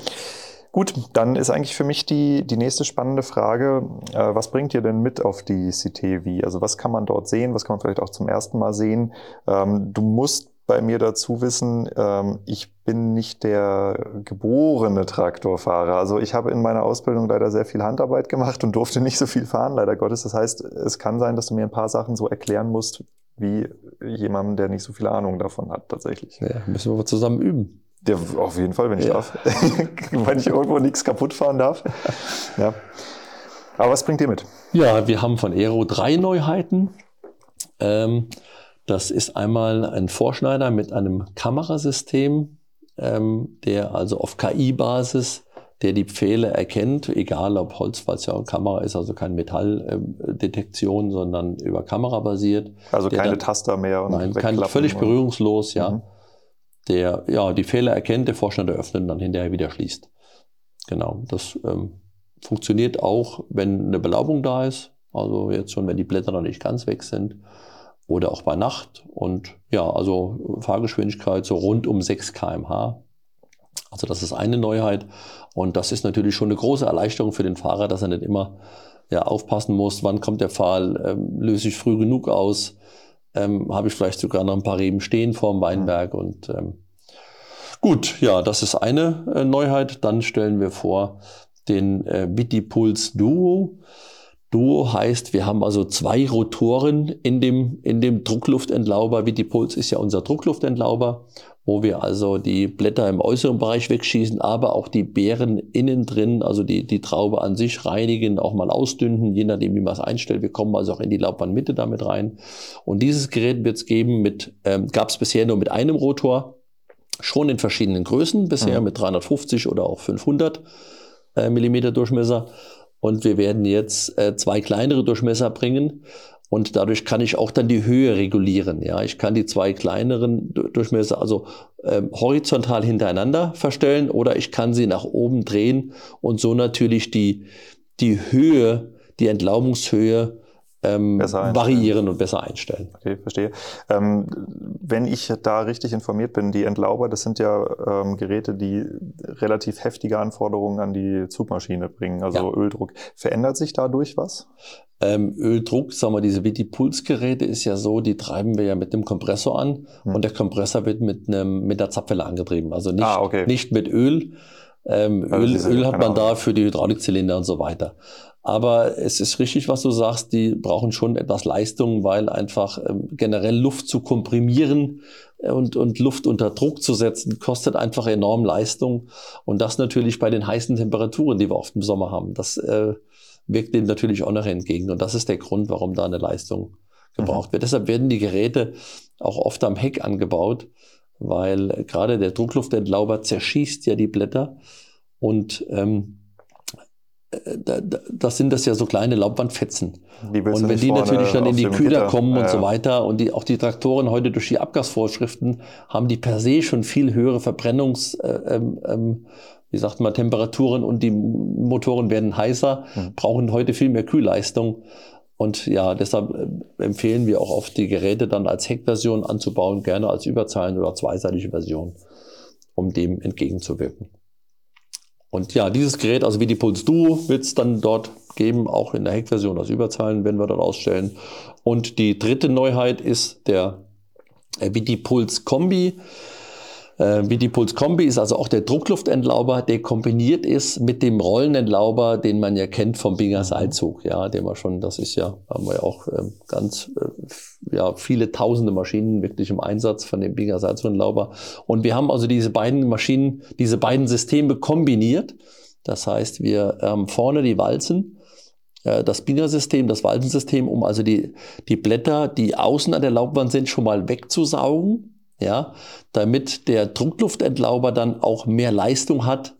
Gut, dann ist eigentlich für mich die, die nächste spannende Frage, äh, was bringt ihr denn mit auf die CTV? Also was kann man dort sehen, was kann man vielleicht auch zum ersten Mal sehen? Ähm, du musst bei mir dazu wissen, ähm, ich bin nicht der geborene Traktorfahrer. Also ich habe in meiner Ausbildung leider sehr viel Handarbeit gemacht und durfte nicht so viel fahren, leider Gottes. Das heißt, es kann sein, dass du mir ein paar Sachen so erklären musst, wie jemandem, der nicht so viel Ahnung davon hat, tatsächlich. Ja, müssen wir zusammen üben. Ja, auf jeden Fall, wenn ich ja. darf. wenn ich irgendwo nichts kaputt fahren darf. Ja. Aber was bringt ihr mit? Ja, wir haben von Aero drei Neuheiten. Ähm, das ist einmal ein Vorschneider mit einem Kamerasystem, ähm, der also auf KI-Basis, der die Pfähle erkennt, egal ob Holz, weil es ja eine Kamera ist, also keine Metalldetektion, sondern über Kamera basiert. Also keine dann, Taster mehr und Nein, kein, völlig berührungslos, ja. Mhm. Der ja die Fehler erkennt, der Vorschneider öffnet und dann hinterher wieder schließt. Genau, das ähm, funktioniert auch, wenn eine Belaubung da ist. Also jetzt schon, wenn die Blätter noch nicht ganz weg sind oder auch bei Nacht. Und ja, also Fahrgeschwindigkeit so rund um 6 kmh. Also das ist eine Neuheit. Und das ist natürlich schon eine große Erleichterung für den Fahrer, dass er nicht immer ja, aufpassen muss, wann kommt der Pfahl, ähm, löse ich früh genug aus, ähm, habe ich vielleicht sogar noch ein paar Reben stehen vorm Weinberg. Und ähm, gut, ja, das ist eine äh, Neuheit. Dann stellen wir vor den äh, Vitipuls Duo. Duo heißt, wir haben also zwei Rotoren in dem, in dem Druckluftendlauber. Vitipuls ist ja unser Druckluftendlauber, wo wir also die Blätter im äußeren Bereich wegschießen, aber auch die Beeren innen drin, also die, die Traube an sich reinigen, auch mal ausdünnen, je nachdem, wie man es einstellt. Wir kommen also auch in die Laubbandmitte damit rein. Und dieses Gerät wird es geben mit, ähm, gab es bisher nur mit einem Rotor, schon in verschiedenen Größen, bisher mhm. mit 350 oder auch 500 äh, Millimeter Durchmesser. Und wir werden jetzt äh, zwei kleinere Durchmesser bringen. Und dadurch kann ich auch dann die Höhe regulieren. Ja, ich kann die zwei kleineren Durchmesser also ähm, horizontal hintereinander verstellen oder ich kann sie nach oben drehen und so natürlich die, die Höhe, die Entlaubungshöhe ähm, variieren und besser einstellen. Okay, verstehe. Ähm, wenn ich da richtig informiert bin, die Entlauber, das sind ja ähm, Geräte, die relativ heftige Anforderungen an die Zugmaschine bringen, also ja. Öldruck. Verändert sich dadurch was? Ähm, Öldruck, sagen wir, diese Vitipulse-Geräte ist ja so, die treiben wir ja mit dem Kompressor an hm. und der Kompressor wird mit, einem, mit der Zapfwelle angetrieben. Also nicht, ah, okay. nicht mit Öl. Ähm, also Öl, Öl hat man da für die Hydraulikzylinder und so weiter. Aber es ist richtig, was du sagst, die brauchen schon etwas Leistung, weil einfach ähm, generell Luft zu komprimieren äh, und, und Luft unter Druck zu setzen, kostet einfach enorm Leistung. Und das natürlich bei den heißen Temperaturen, die wir oft im Sommer haben. Das äh, wirkt dem natürlich auch noch entgegen. Und das ist der Grund, warum da eine Leistung gebraucht mhm. wird. Deshalb werden die Geräte auch oft am Heck angebaut, weil gerade der Druckluftendlauber zerschießt ja die Blätter und ähm, das sind das ja so kleine Laubwandfetzen. Und wenn die natürlich dann in die Kühler Gitter. kommen und ja. so weiter und die, auch die Traktoren heute durch die Abgasvorschriften haben die per se schon viel höhere Verbrennungs, äh, ähm, ähm, wie sagt man, Temperaturen und die Motoren werden heißer, mhm. brauchen heute viel mehr Kühlleistung. Und ja, deshalb äh, empfehlen wir auch oft die Geräte dann als Heckversion anzubauen, gerne als Überzeilen oder zweiseitige Version, um dem entgegenzuwirken. Und ja, dieses Gerät, also wie die Pulse Duo, wird es dann dort geben, auch in der Heckversion als Überzeilen, werden wir dort ausstellen. Und die dritte Neuheit ist der VD Pulse Kombi. Äh, wie die Puls Kombi ist also auch der Druckluftendlauber, der kombiniert ist mit dem Rollenendlauber, den man ja kennt vom Binger Seilzug. Ja, den wir schon, das ist ja, haben wir ja auch äh, ganz, äh, ja, viele tausende Maschinen wirklich im Einsatz von dem Binger Seilzugendlauber. Und wir haben also diese beiden Maschinen, diese beiden Systeme kombiniert. Das heißt, wir haben vorne die Walzen, äh, das Binger-System, das Walzensystem, um also die, die Blätter, die außen an der Laubwand sind, schon mal wegzusaugen ja, damit der Druckluftendlauber dann auch mehr Leistung hat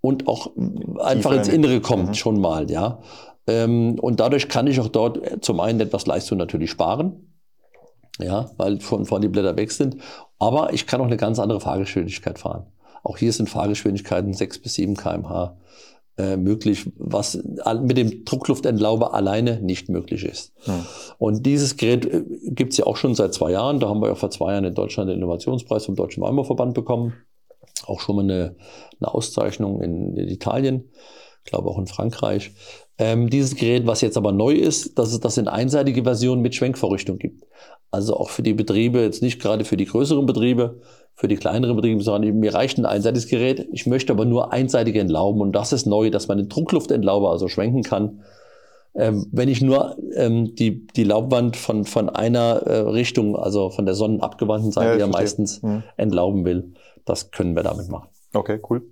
und auch einfach ins Innere kommt mhm. schon mal, ja. Ähm, und dadurch kann ich auch dort zum einen etwas Leistung natürlich sparen, ja, weil von, von die Blätter weg sind, aber ich kann auch eine ganz andere Fahrgeschwindigkeit fahren. Auch hier sind Fahrgeschwindigkeiten 6 bis 7 kmh äh, möglich, was mit dem Druckluftendlauber alleine nicht möglich ist. Hm. Und dieses Gerät äh, gibt es ja auch schon seit zwei Jahren. Da haben wir ja vor zwei Jahren in Deutschland den Innovationspreis vom Deutschen Weinbauverband bekommen. Auch schon mal eine, eine Auszeichnung in, in Italien, ich glaube auch in Frankreich. Ähm, dieses Gerät, was jetzt aber neu ist, dass es das in einseitige Version mit Schwenkvorrichtung gibt. Also auch für die Betriebe, jetzt nicht gerade für die größeren Betriebe, für die kleineren Betriebe, sondern mir reicht ein einseitiges Gerät. Ich möchte aber nur einseitige entlauben und das ist neu, dass man den Druckluftendlauber also schwenken kann. Ähm, wenn ich nur ähm, die, die Laubwand von, von einer äh, Richtung, also von der sonnenabgewandten Seite ja, ja meistens mhm. entlauben will, das können wir damit machen. Okay, cool.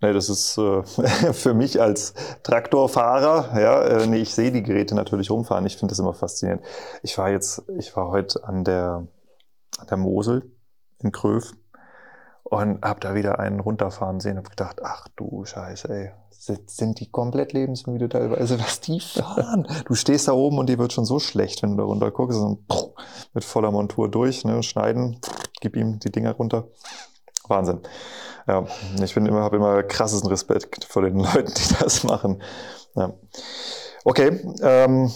Nee, das ist äh, für mich als Traktorfahrer, ja, äh, nee, ich sehe die Geräte natürlich rumfahren. Ich finde das immer faszinierend. Ich war jetzt, ich war heute an der, an der Mosel in Kröv und habe da wieder einen runterfahren sehen. Habe gedacht, ach du Scheiße, ey, sind die komplett lebensmüde teilweise, was die fahren. Du stehst da oben und dir wird schon so schlecht, wenn du da runter guckst und mit voller Montur durch, ne, schneiden, gib ihm die Dinger runter. Wahnsinn. Ja, ich immer, habe immer krassesten Respekt vor den Leuten, die das machen. Ja. Okay, ähm,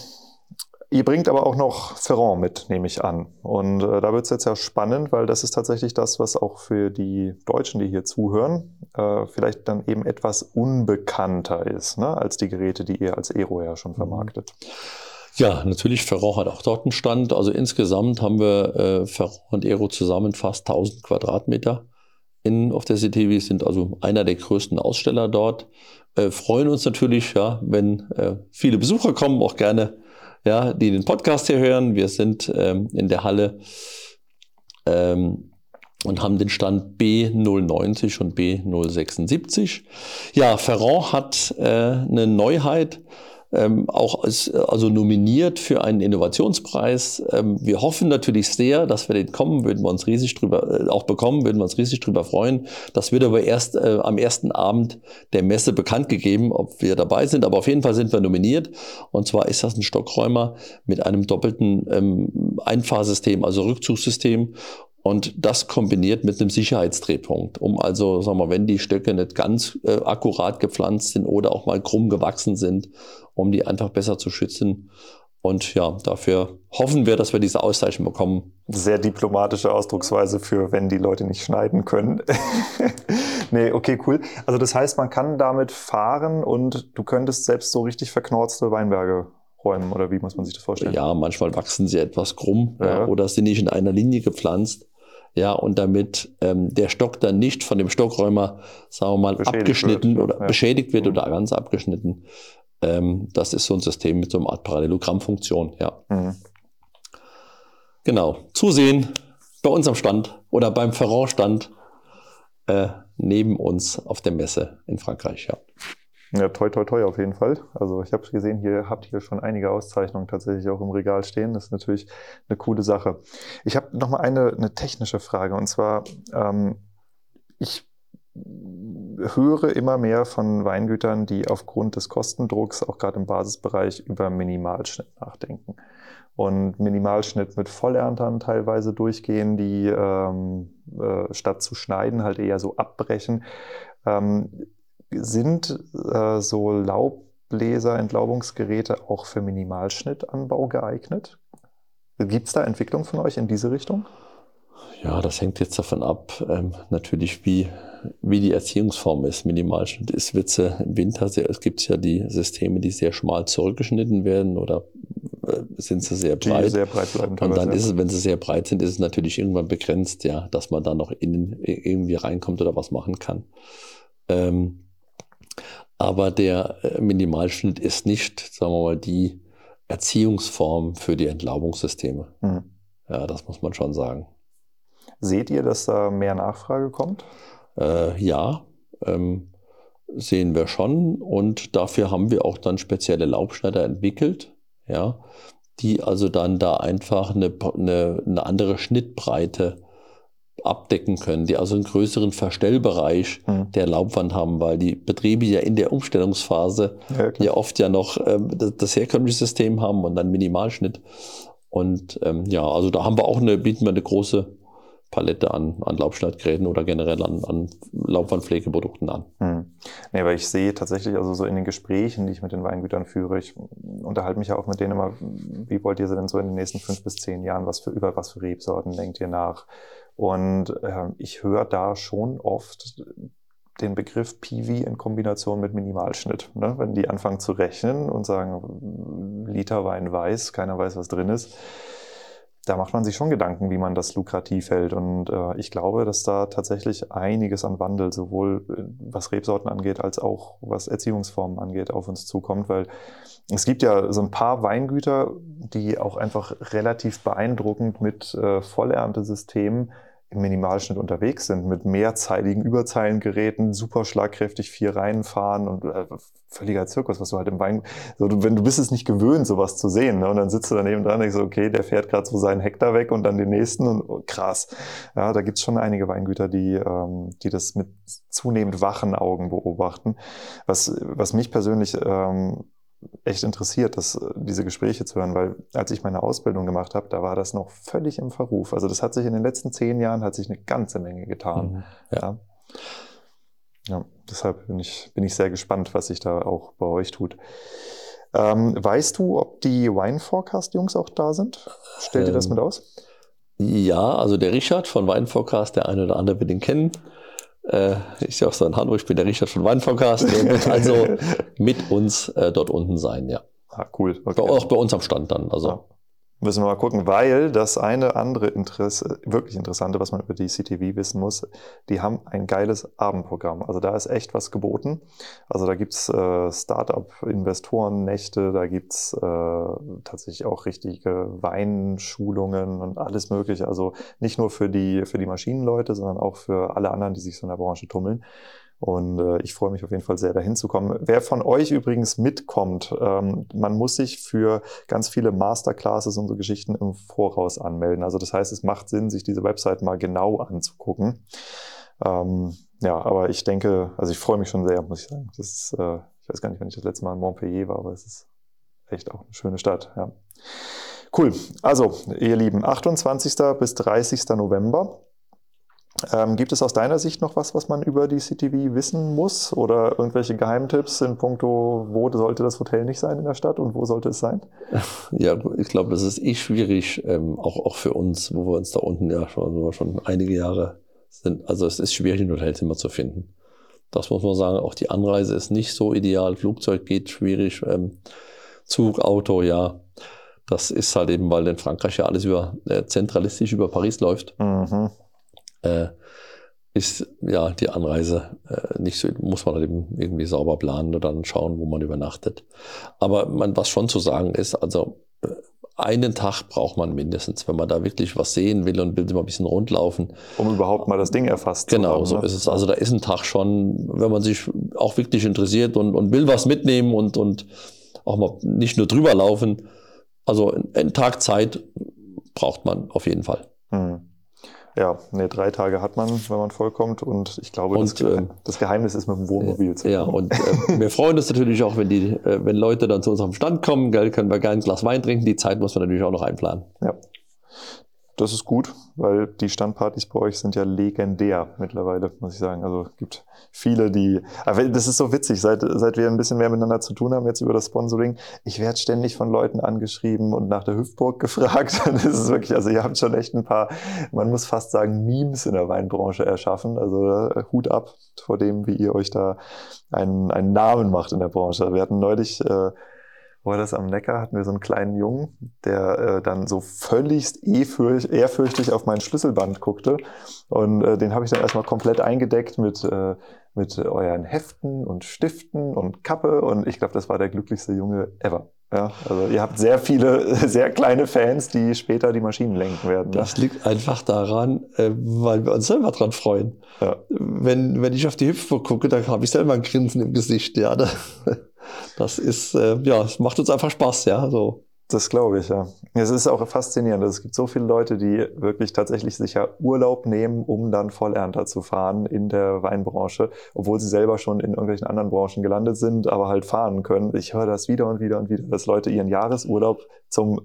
Ihr bringt aber auch noch Ferrand mit, nehme ich an. Und äh, da wird es jetzt ja spannend, weil das ist tatsächlich das, was auch für die Deutschen, die hier zuhören, äh, vielleicht dann eben etwas unbekannter ist, ne, als die Geräte, die ihr als Aero ja schon vermarktet. Ja, natürlich, Ferrand hat auch dort einen Stand. Also insgesamt haben wir äh, Ferrand und Aero zusammen fast 1000 Quadratmeter in, auf der CT. Wir sind also einer der größten Aussteller dort. Äh, freuen uns natürlich, ja, wenn äh, viele Besucher kommen, auch gerne ja, die den Podcast hier hören. Wir sind ähm, in der Halle ähm, und haben den Stand B090 und B076. Ja, Ferrand hat äh, eine Neuheit ähm, auch als, also nominiert für einen Innovationspreis. Ähm, wir hoffen natürlich sehr, dass wir den kommen, würden wir uns riesig drüber, äh, auch bekommen, würden wir uns riesig drüber freuen. Das wird aber erst äh, am ersten Abend der Messe bekannt gegeben, ob wir dabei sind. Aber auf jeden Fall sind wir nominiert. Und zwar ist das ein Stockräumer mit einem doppelten ähm, Einfahrsystem, also Rückzugssystem. Und das kombiniert mit einem Sicherheitsdrehpunkt, um also, sagen wir, wenn die Stöcke nicht ganz äh, akkurat gepflanzt sind oder auch mal krumm gewachsen sind, um die einfach besser zu schützen. Und ja, dafür hoffen wir, dass wir diese Auszeichnung bekommen. Sehr diplomatische Ausdrucksweise für, wenn die Leute nicht schneiden können. nee, okay, cool. Also das heißt, man kann damit fahren und du könntest selbst so richtig verknorzte Weinberge räumen oder wie muss man sich das vorstellen? Ja, manchmal wachsen sie etwas krumm ja. Ja, oder sind nicht in einer Linie gepflanzt ja, und damit ähm, der Stock dann nicht von dem Stockräumer, sagen wir mal, beschädigt abgeschnitten wird, oder ja. beschädigt wird mhm. oder ganz abgeschnitten. Ähm, das ist so ein System mit so einer Art Parallelogrammfunktion, ja. Mhm. Genau. Zusehen bei uns am Stand oder beim Ferrand-Stand äh, neben uns auf der Messe in Frankreich, ja. Ja, toi, toi, toi auf jeden Fall. Also ich habe gesehen, hier habt ihr schon einige Auszeichnungen tatsächlich auch im Regal stehen. Das ist natürlich eine coole Sache. Ich habe noch mal eine, eine technische Frage und zwar, ähm, ich höre immer mehr von Weingütern, die aufgrund des Kostendrucks auch gerade im Basisbereich über Minimalschnitt nachdenken und Minimalschnitt mit Vollerntern teilweise durchgehen, die ähm, äh, statt zu schneiden halt eher so abbrechen. Ähm, sind äh, so Laub Luftbläser-Entlaubungsgeräte auch für Minimalschnittanbau geeignet? Gibt es da Entwicklung von euch in diese Richtung? Ja, das hängt jetzt davon ab, ähm, natürlich, wie, wie die Erziehungsform ist. Minimalschnitt ist Witze im Winter. Sehr, es gibt ja die Systeme, die sehr schmal zurückgeschnitten werden oder äh, sind sie sehr breit. Die sehr breit bleiben. Und dann ist es, wenn sie sehr breit sind, ist es natürlich irgendwann begrenzt, ja, dass man da noch innen irgendwie reinkommt oder was machen kann. Ähm, aber der äh, Minimalschnitt ist nicht, sagen wir mal, die Erziehungsform für die Entlaubungssysteme. Mhm. Ja, das muss man schon sagen. Seht ihr, dass da mehr Nachfrage kommt? Äh, ja, ähm, sehen wir schon. Und dafür haben wir auch dann spezielle Laubschneider entwickelt, ja, die also dann da einfach eine, eine, eine andere Schnittbreite abdecken können, die also einen größeren Verstellbereich mhm. der Laubwand haben, weil die Betriebe ja in der Umstellungsphase ja, ja oft ja noch das, das, herkömmliche System haben und dann Minimalschnitt. Und ähm, ja, also da haben wir auch eine, bieten wir eine große Palette an, an Laubschneidgeräten oder generell an, an Laubwandpflegeprodukten an. Hm. Nee, weil ich sehe tatsächlich, also so in den Gesprächen, die ich mit den Weingütern führe, ich unterhalte mich ja auch mit denen immer, wie wollt ihr sie denn so in den nächsten fünf bis zehn Jahren, was für, über was für Rebsorten denkt ihr nach? Und äh, ich höre da schon oft den Begriff Piwi in Kombination mit Minimalschnitt. Ne? Wenn die anfangen zu rechnen und sagen, Liter Wein weiß, keiner weiß, was drin ist da macht man sich schon Gedanken, wie man das lukrativ hält. Und äh, ich glaube, dass da tatsächlich einiges an Wandel, sowohl äh, was Rebsorten angeht, als auch was Erziehungsformen angeht, auf uns zukommt. Weil es gibt ja so ein paar Weingüter, die auch einfach relativ beeindruckend mit äh, Vollerntesystemen im Minimalschnitt unterwegs sind, mit mehrzeiligen Überzeilengeräten, super schlagkräftig vier Reihen fahren und äh, völliger Zirkus, was du halt im Wein, so, du, wenn du bist es nicht gewöhnt, sowas zu sehen, ne? und dann sitzt du daneben dran und denkst, okay, der fährt gerade so seinen Hektar weg und dann den nächsten und oh, krass. Ja, da gibt's schon einige Weingüter, die, ähm, die das mit zunehmend wachen Augen beobachten. Was, was mich persönlich ähm, echt interessiert, das, äh, diese Gespräche zu hören, weil als ich meine Ausbildung gemacht habe, da war das noch völlig im Verruf. Also das hat sich in den letzten zehn Jahren hat sich eine ganze Menge getan. Mhm. Ja. ja. deshalb bin ich, bin ich sehr gespannt, was sich da auch bei euch tut. Ähm, weißt du, ob die Wine Forecast Jungs auch da sind? Stellt ähm, ihr das ähm, mit aus? Ja, also der Richard von Wine Forecast, der eine oder andere wird ihn kennen. Äh, ist ja auch so in Hamburg, ich bin der Richard von Weinforecast, also mit uns äh, dort unten sein, ja. Ah, cool. Okay. Auch bei uns am Stand dann. Also. Ja. Müssen wir mal gucken, weil das eine andere Interesse, wirklich interessante, was man über die CTV wissen muss, die haben ein geiles Abendprogramm. Also da ist echt was geboten. Also da gibt's äh, Startup-Investoren-Nächte, da gibt's äh, tatsächlich auch richtige Weinschulungen und alles mögliche. Also nicht nur für die, für die Maschinenleute, sondern auch für alle anderen, die sich so in der Branche tummeln. Und äh, ich freue mich auf jeden Fall sehr, dahin zu kommen. Wer von euch übrigens mitkommt, ähm, man muss sich für ganz viele Masterclasses und so Geschichten im Voraus anmelden. Also das heißt, es macht Sinn, sich diese Website mal genau anzugucken. Ähm, ja, aber ich denke, also ich freue mich schon sehr, muss ich sagen. Das ist, äh, ich weiß gar nicht, wenn ich das letzte Mal in Montpellier war, aber es ist echt auch eine schöne Stadt. Ja. Cool. Also, ihr Lieben, 28. bis 30. November. Ähm, gibt es aus deiner Sicht noch was, was man über die CTV wissen muss oder irgendwelche Geheimtipps in puncto, wo sollte das Hotel nicht sein in der Stadt und wo sollte es sein? Ja, ich glaube, das ist eh schwierig, ähm, auch, auch für uns, wo wir uns da unten ja schon, schon einige Jahre sind. Also es ist schwierig, ein Hotelzimmer zu finden. Das muss man sagen. Auch die Anreise ist nicht so ideal. Flugzeug geht schwierig. Ähm, Zug, Auto, ja. Das ist halt eben, weil in Frankreich ja alles über äh, zentralistisch über Paris läuft. Mhm äh, ist ja die Anreise äh, nicht so, muss man eben irgendwie sauber planen und dann schauen, wo man übernachtet. Aber man, was schon zu sagen ist, also äh, einen Tag braucht man mindestens, wenn man da wirklich was sehen will und will mal ein bisschen rundlaufen. Um überhaupt mal das Ding erfasst genau, zu haben. Genau, so ne? ist es. Also da ist ein Tag schon, wenn man sich auch wirklich interessiert und, und will was mitnehmen und, und auch mal nicht nur drüber laufen. Also einen Tag Zeit braucht man auf jeden Fall. Hm. Ja, nee, drei Tage hat man, wenn man vollkommt. Und ich glaube, und, das, äh, das, Geheimnis ist mit dem Wohnmobil zu Ja, und äh, wir freuen uns natürlich auch, wenn die, äh, wenn Leute dann zu unserem Stand kommen, gell, können wir gerne ein Glas Wein trinken. Die Zeit muss man natürlich auch noch einplanen. Ja. Das ist gut, weil die Standpartys bei euch sind ja legendär mittlerweile, muss ich sagen. Also es gibt viele, die. Aber das ist so witzig, seit, seit wir ein bisschen mehr miteinander zu tun haben jetzt über das Sponsoring. Ich werde ständig von Leuten angeschrieben und nach der Hüftburg gefragt. das ist wirklich, also ihr habt schon echt ein paar, man muss fast sagen, Memes in der Weinbranche erschaffen. Also äh, Hut ab vor dem, wie ihr euch da einen, einen Namen macht in der Branche. Wir hatten neulich. Äh, war das am Neckar, hatten wir so einen kleinen Jungen, der äh, dann so völligst ehrfürchtig auf mein Schlüsselband guckte. Und äh, den habe ich dann erstmal komplett eingedeckt mit, äh, mit euren Heften und Stiften und Kappe. Und ich glaube, das war der glücklichste Junge ever. Ja, also ihr habt sehr viele, sehr kleine Fans, die später die Maschinen lenken werden. Ne? Das liegt einfach daran, äh, weil wir uns selber dran freuen. Ja. Wenn, wenn ich auf die Hüpfe gucke, dann habe ich selber ein Grinsen im Gesicht. Ja, da, das ist, äh, ja, es macht uns einfach Spaß, ja. So. Das glaube ich, ja. Es ist auch faszinierend. Es gibt so viele Leute, die wirklich tatsächlich sich ja Urlaub nehmen, um dann Vollernter zu fahren in der Weinbranche, obwohl sie selber schon in irgendwelchen anderen Branchen gelandet sind, aber halt fahren können. Ich höre das wieder und wieder und wieder, dass Leute ihren Jahresurlaub zum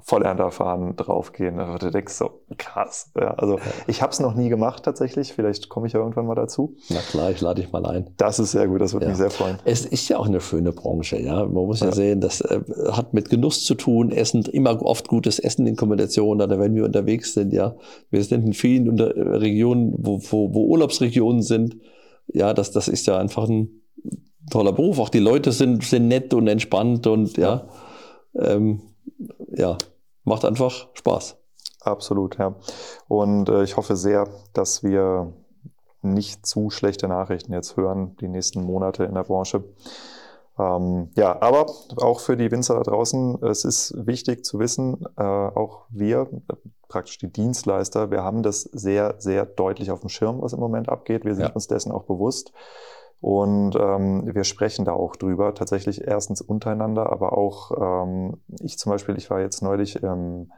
Vollernterfahren draufgehen. Also du denkst so, krass. Ja, also ich habe es noch nie gemacht tatsächlich. Vielleicht komme ich ja irgendwann mal dazu. Na klar, ich lade dich mal ein. Das ist sehr gut, das würde ja. mich sehr freuen. Es ist ja auch eine schöne Branche, ja. Man muss ja, ja sehen, das äh, hat mit Genuss zu tun. Essen, immer oft gutes Essen in Kombination, oder wenn wir unterwegs sind, ja. Wir sind in vielen unter Regionen, wo, wo, wo Urlaubsregionen sind. Ja, das, das ist ja einfach ein toller Beruf. Auch die Leute sind, sind nett und entspannt und ja. Ähm, ja, macht einfach Spaß. Absolut, ja. Und äh, ich hoffe sehr, dass wir nicht zu schlechte Nachrichten jetzt hören, die nächsten Monate in der Branche. Ähm, ja, aber auch für die Winzer da draußen, es ist wichtig zu wissen, äh, auch wir, praktisch die Dienstleister, wir haben das sehr, sehr deutlich auf dem Schirm, was im Moment abgeht. Wir sind ja. uns dessen auch bewusst. Und ähm, wir sprechen da auch drüber, tatsächlich erstens untereinander, aber auch ähm, ich zum Beispiel, ich war jetzt neulich im,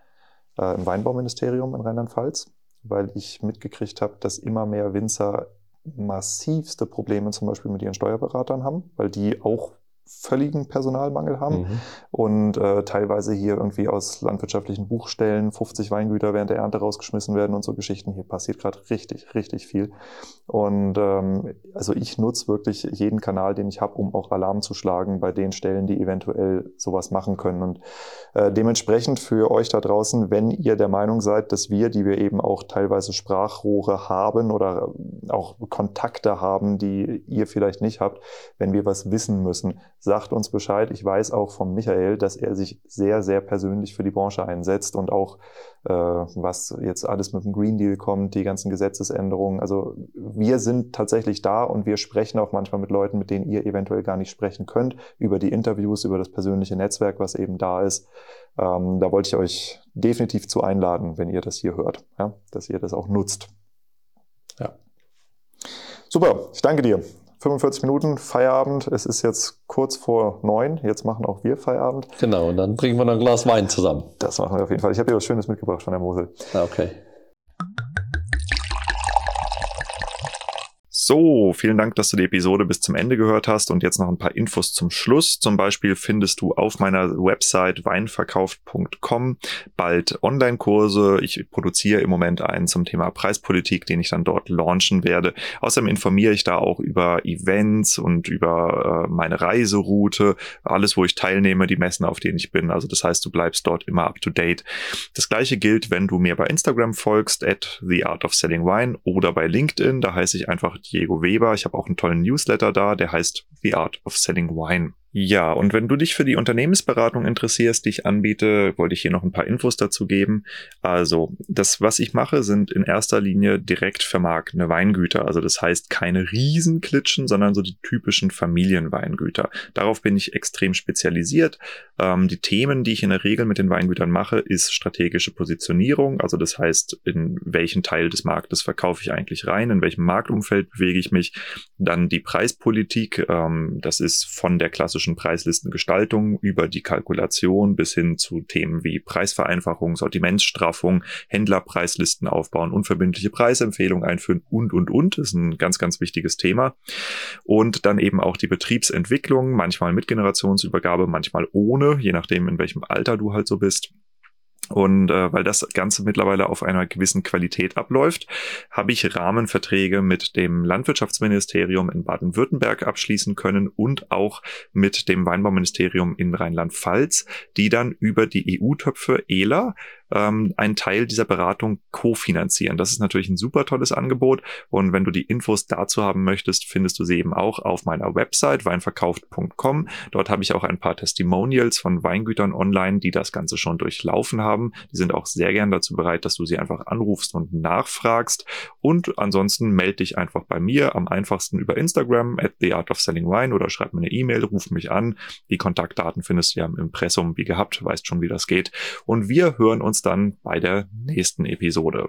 äh, im Weinbauministerium in Rheinland-Pfalz, weil ich mitgekriegt habe, dass immer mehr Winzer massivste Probleme zum Beispiel mit ihren Steuerberatern haben, weil die auch völligen Personalmangel haben mhm. und äh, teilweise hier irgendwie aus landwirtschaftlichen Buchstellen 50 Weingüter während der Ernte rausgeschmissen werden und so Geschichten. Hier passiert gerade richtig, richtig viel. Und ähm, also ich nutze wirklich jeden Kanal, den ich habe, um auch Alarm zu schlagen bei den Stellen, die eventuell sowas machen können. Und äh, dementsprechend für euch da draußen, wenn ihr der Meinung seid, dass wir, die wir eben auch teilweise Sprachrohre haben oder auch Kontakte haben, die ihr vielleicht nicht habt, wenn wir was wissen müssen, sagt uns Bescheid. Ich weiß auch von Michael, dass er sich sehr, sehr persönlich für die Branche einsetzt und auch äh, was jetzt alles mit dem Green Deal kommt, die ganzen Gesetzesänderungen. Also wir sind tatsächlich da und wir sprechen auch manchmal mit Leuten, mit denen ihr eventuell gar nicht sprechen könnt, über die Interviews, über das persönliche Netzwerk, was eben da ist. Ähm, da wollte ich euch definitiv zu einladen, wenn ihr das hier hört, ja, dass ihr das auch nutzt. Ja. Super, ich danke dir. 45 Minuten Feierabend. Es ist jetzt kurz vor neun. Jetzt machen auch wir Feierabend. Genau, und dann bringen wir noch ein Glas Wein zusammen. Das machen wir auf jeden Fall. Ich habe dir was Schönes mitgebracht von der Mosel. Ah, okay. So, vielen Dank, dass du die Episode bis zum Ende gehört hast und jetzt noch ein paar Infos zum Schluss. Zum Beispiel findest du auf meiner Website weinverkauft.com bald Online-Kurse. Ich produziere im Moment einen zum Thema Preispolitik, den ich dann dort launchen werde. Außerdem informiere ich da auch über Events und über äh, meine Reiseroute, alles, wo ich teilnehme, die Messen, auf denen ich bin. Also das heißt, du bleibst dort immer up to date. Das gleiche gilt, wenn du mir bei Instagram folgst, at the art of selling wine oder bei LinkedIn. Da heiße ich einfach Diego Weber. Ich habe auch einen tollen Newsletter da, der heißt The Art of Selling Wine. Ja, und wenn du dich für die Unternehmensberatung interessierst, die ich anbiete, wollte ich hier noch ein paar Infos dazu geben. Also, das, was ich mache, sind in erster Linie direkt vermarktende Weingüter. Also, das heißt keine Riesenklitschen, sondern so die typischen Familienweingüter. Darauf bin ich extrem spezialisiert. Ähm, die Themen, die ich in der Regel mit den Weingütern mache, ist strategische Positionierung. Also, das heißt, in welchen Teil des Marktes verkaufe ich eigentlich rein, in welchem Marktumfeld bewege ich mich. Dann die Preispolitik. Ähm, das ist von der klassischen klassischen Preislistengestaltung über die Kalkulation bis hin zu Themen wie Preisvereinfachung, Sortimentsstraffung, Händlerpreislisten aufbauen, unverbindliche Preisempfehlungen einführen und, und, und. Das ist ein ganz, ganz wichtiges Thema. Und dann eben auch die Betriebsentwicklung, manchmal mit Generationsübergabe, manchmal ohne, je nachdem, in welchem Alter du halt so bist. Und äh, weil das Ganze mittlerweile auf einer gewissen Qualität abläuft, habe ich Rahmenverträge mit dem Landwirtschaftsministerium in Baden-Württemberg abschließen können und auch mit dem Weinbauministerium in Rheinland-Pfalz, die dann über die EU-Töpfe ELA ähm, einen Teil dieser Beratung kofinanzieren. Das ist natürlich ein super tolles Angebot und wenn du die Infos dazu haben möchtest, findest du sie eben auch auf meiner Website weinverkauft.com. Dort habe ich auch ein paar Testimonials von Weingütern online, die das Ganze schon durchlaufen haben. Die sind auch sehr gern dazu bereit, dass du sie einfach anrufst und nachfragst und ansonsten melde dich einfach bei mir am einfachsten über Instagram at the oder schreib mir eine E-Mail, ruf mich an. Die Kontaktdaten findest du ja im Impressum wie gehabt, weißt schon, wie das geht. Und wir hören uns uns dann bei der nächsten Episode.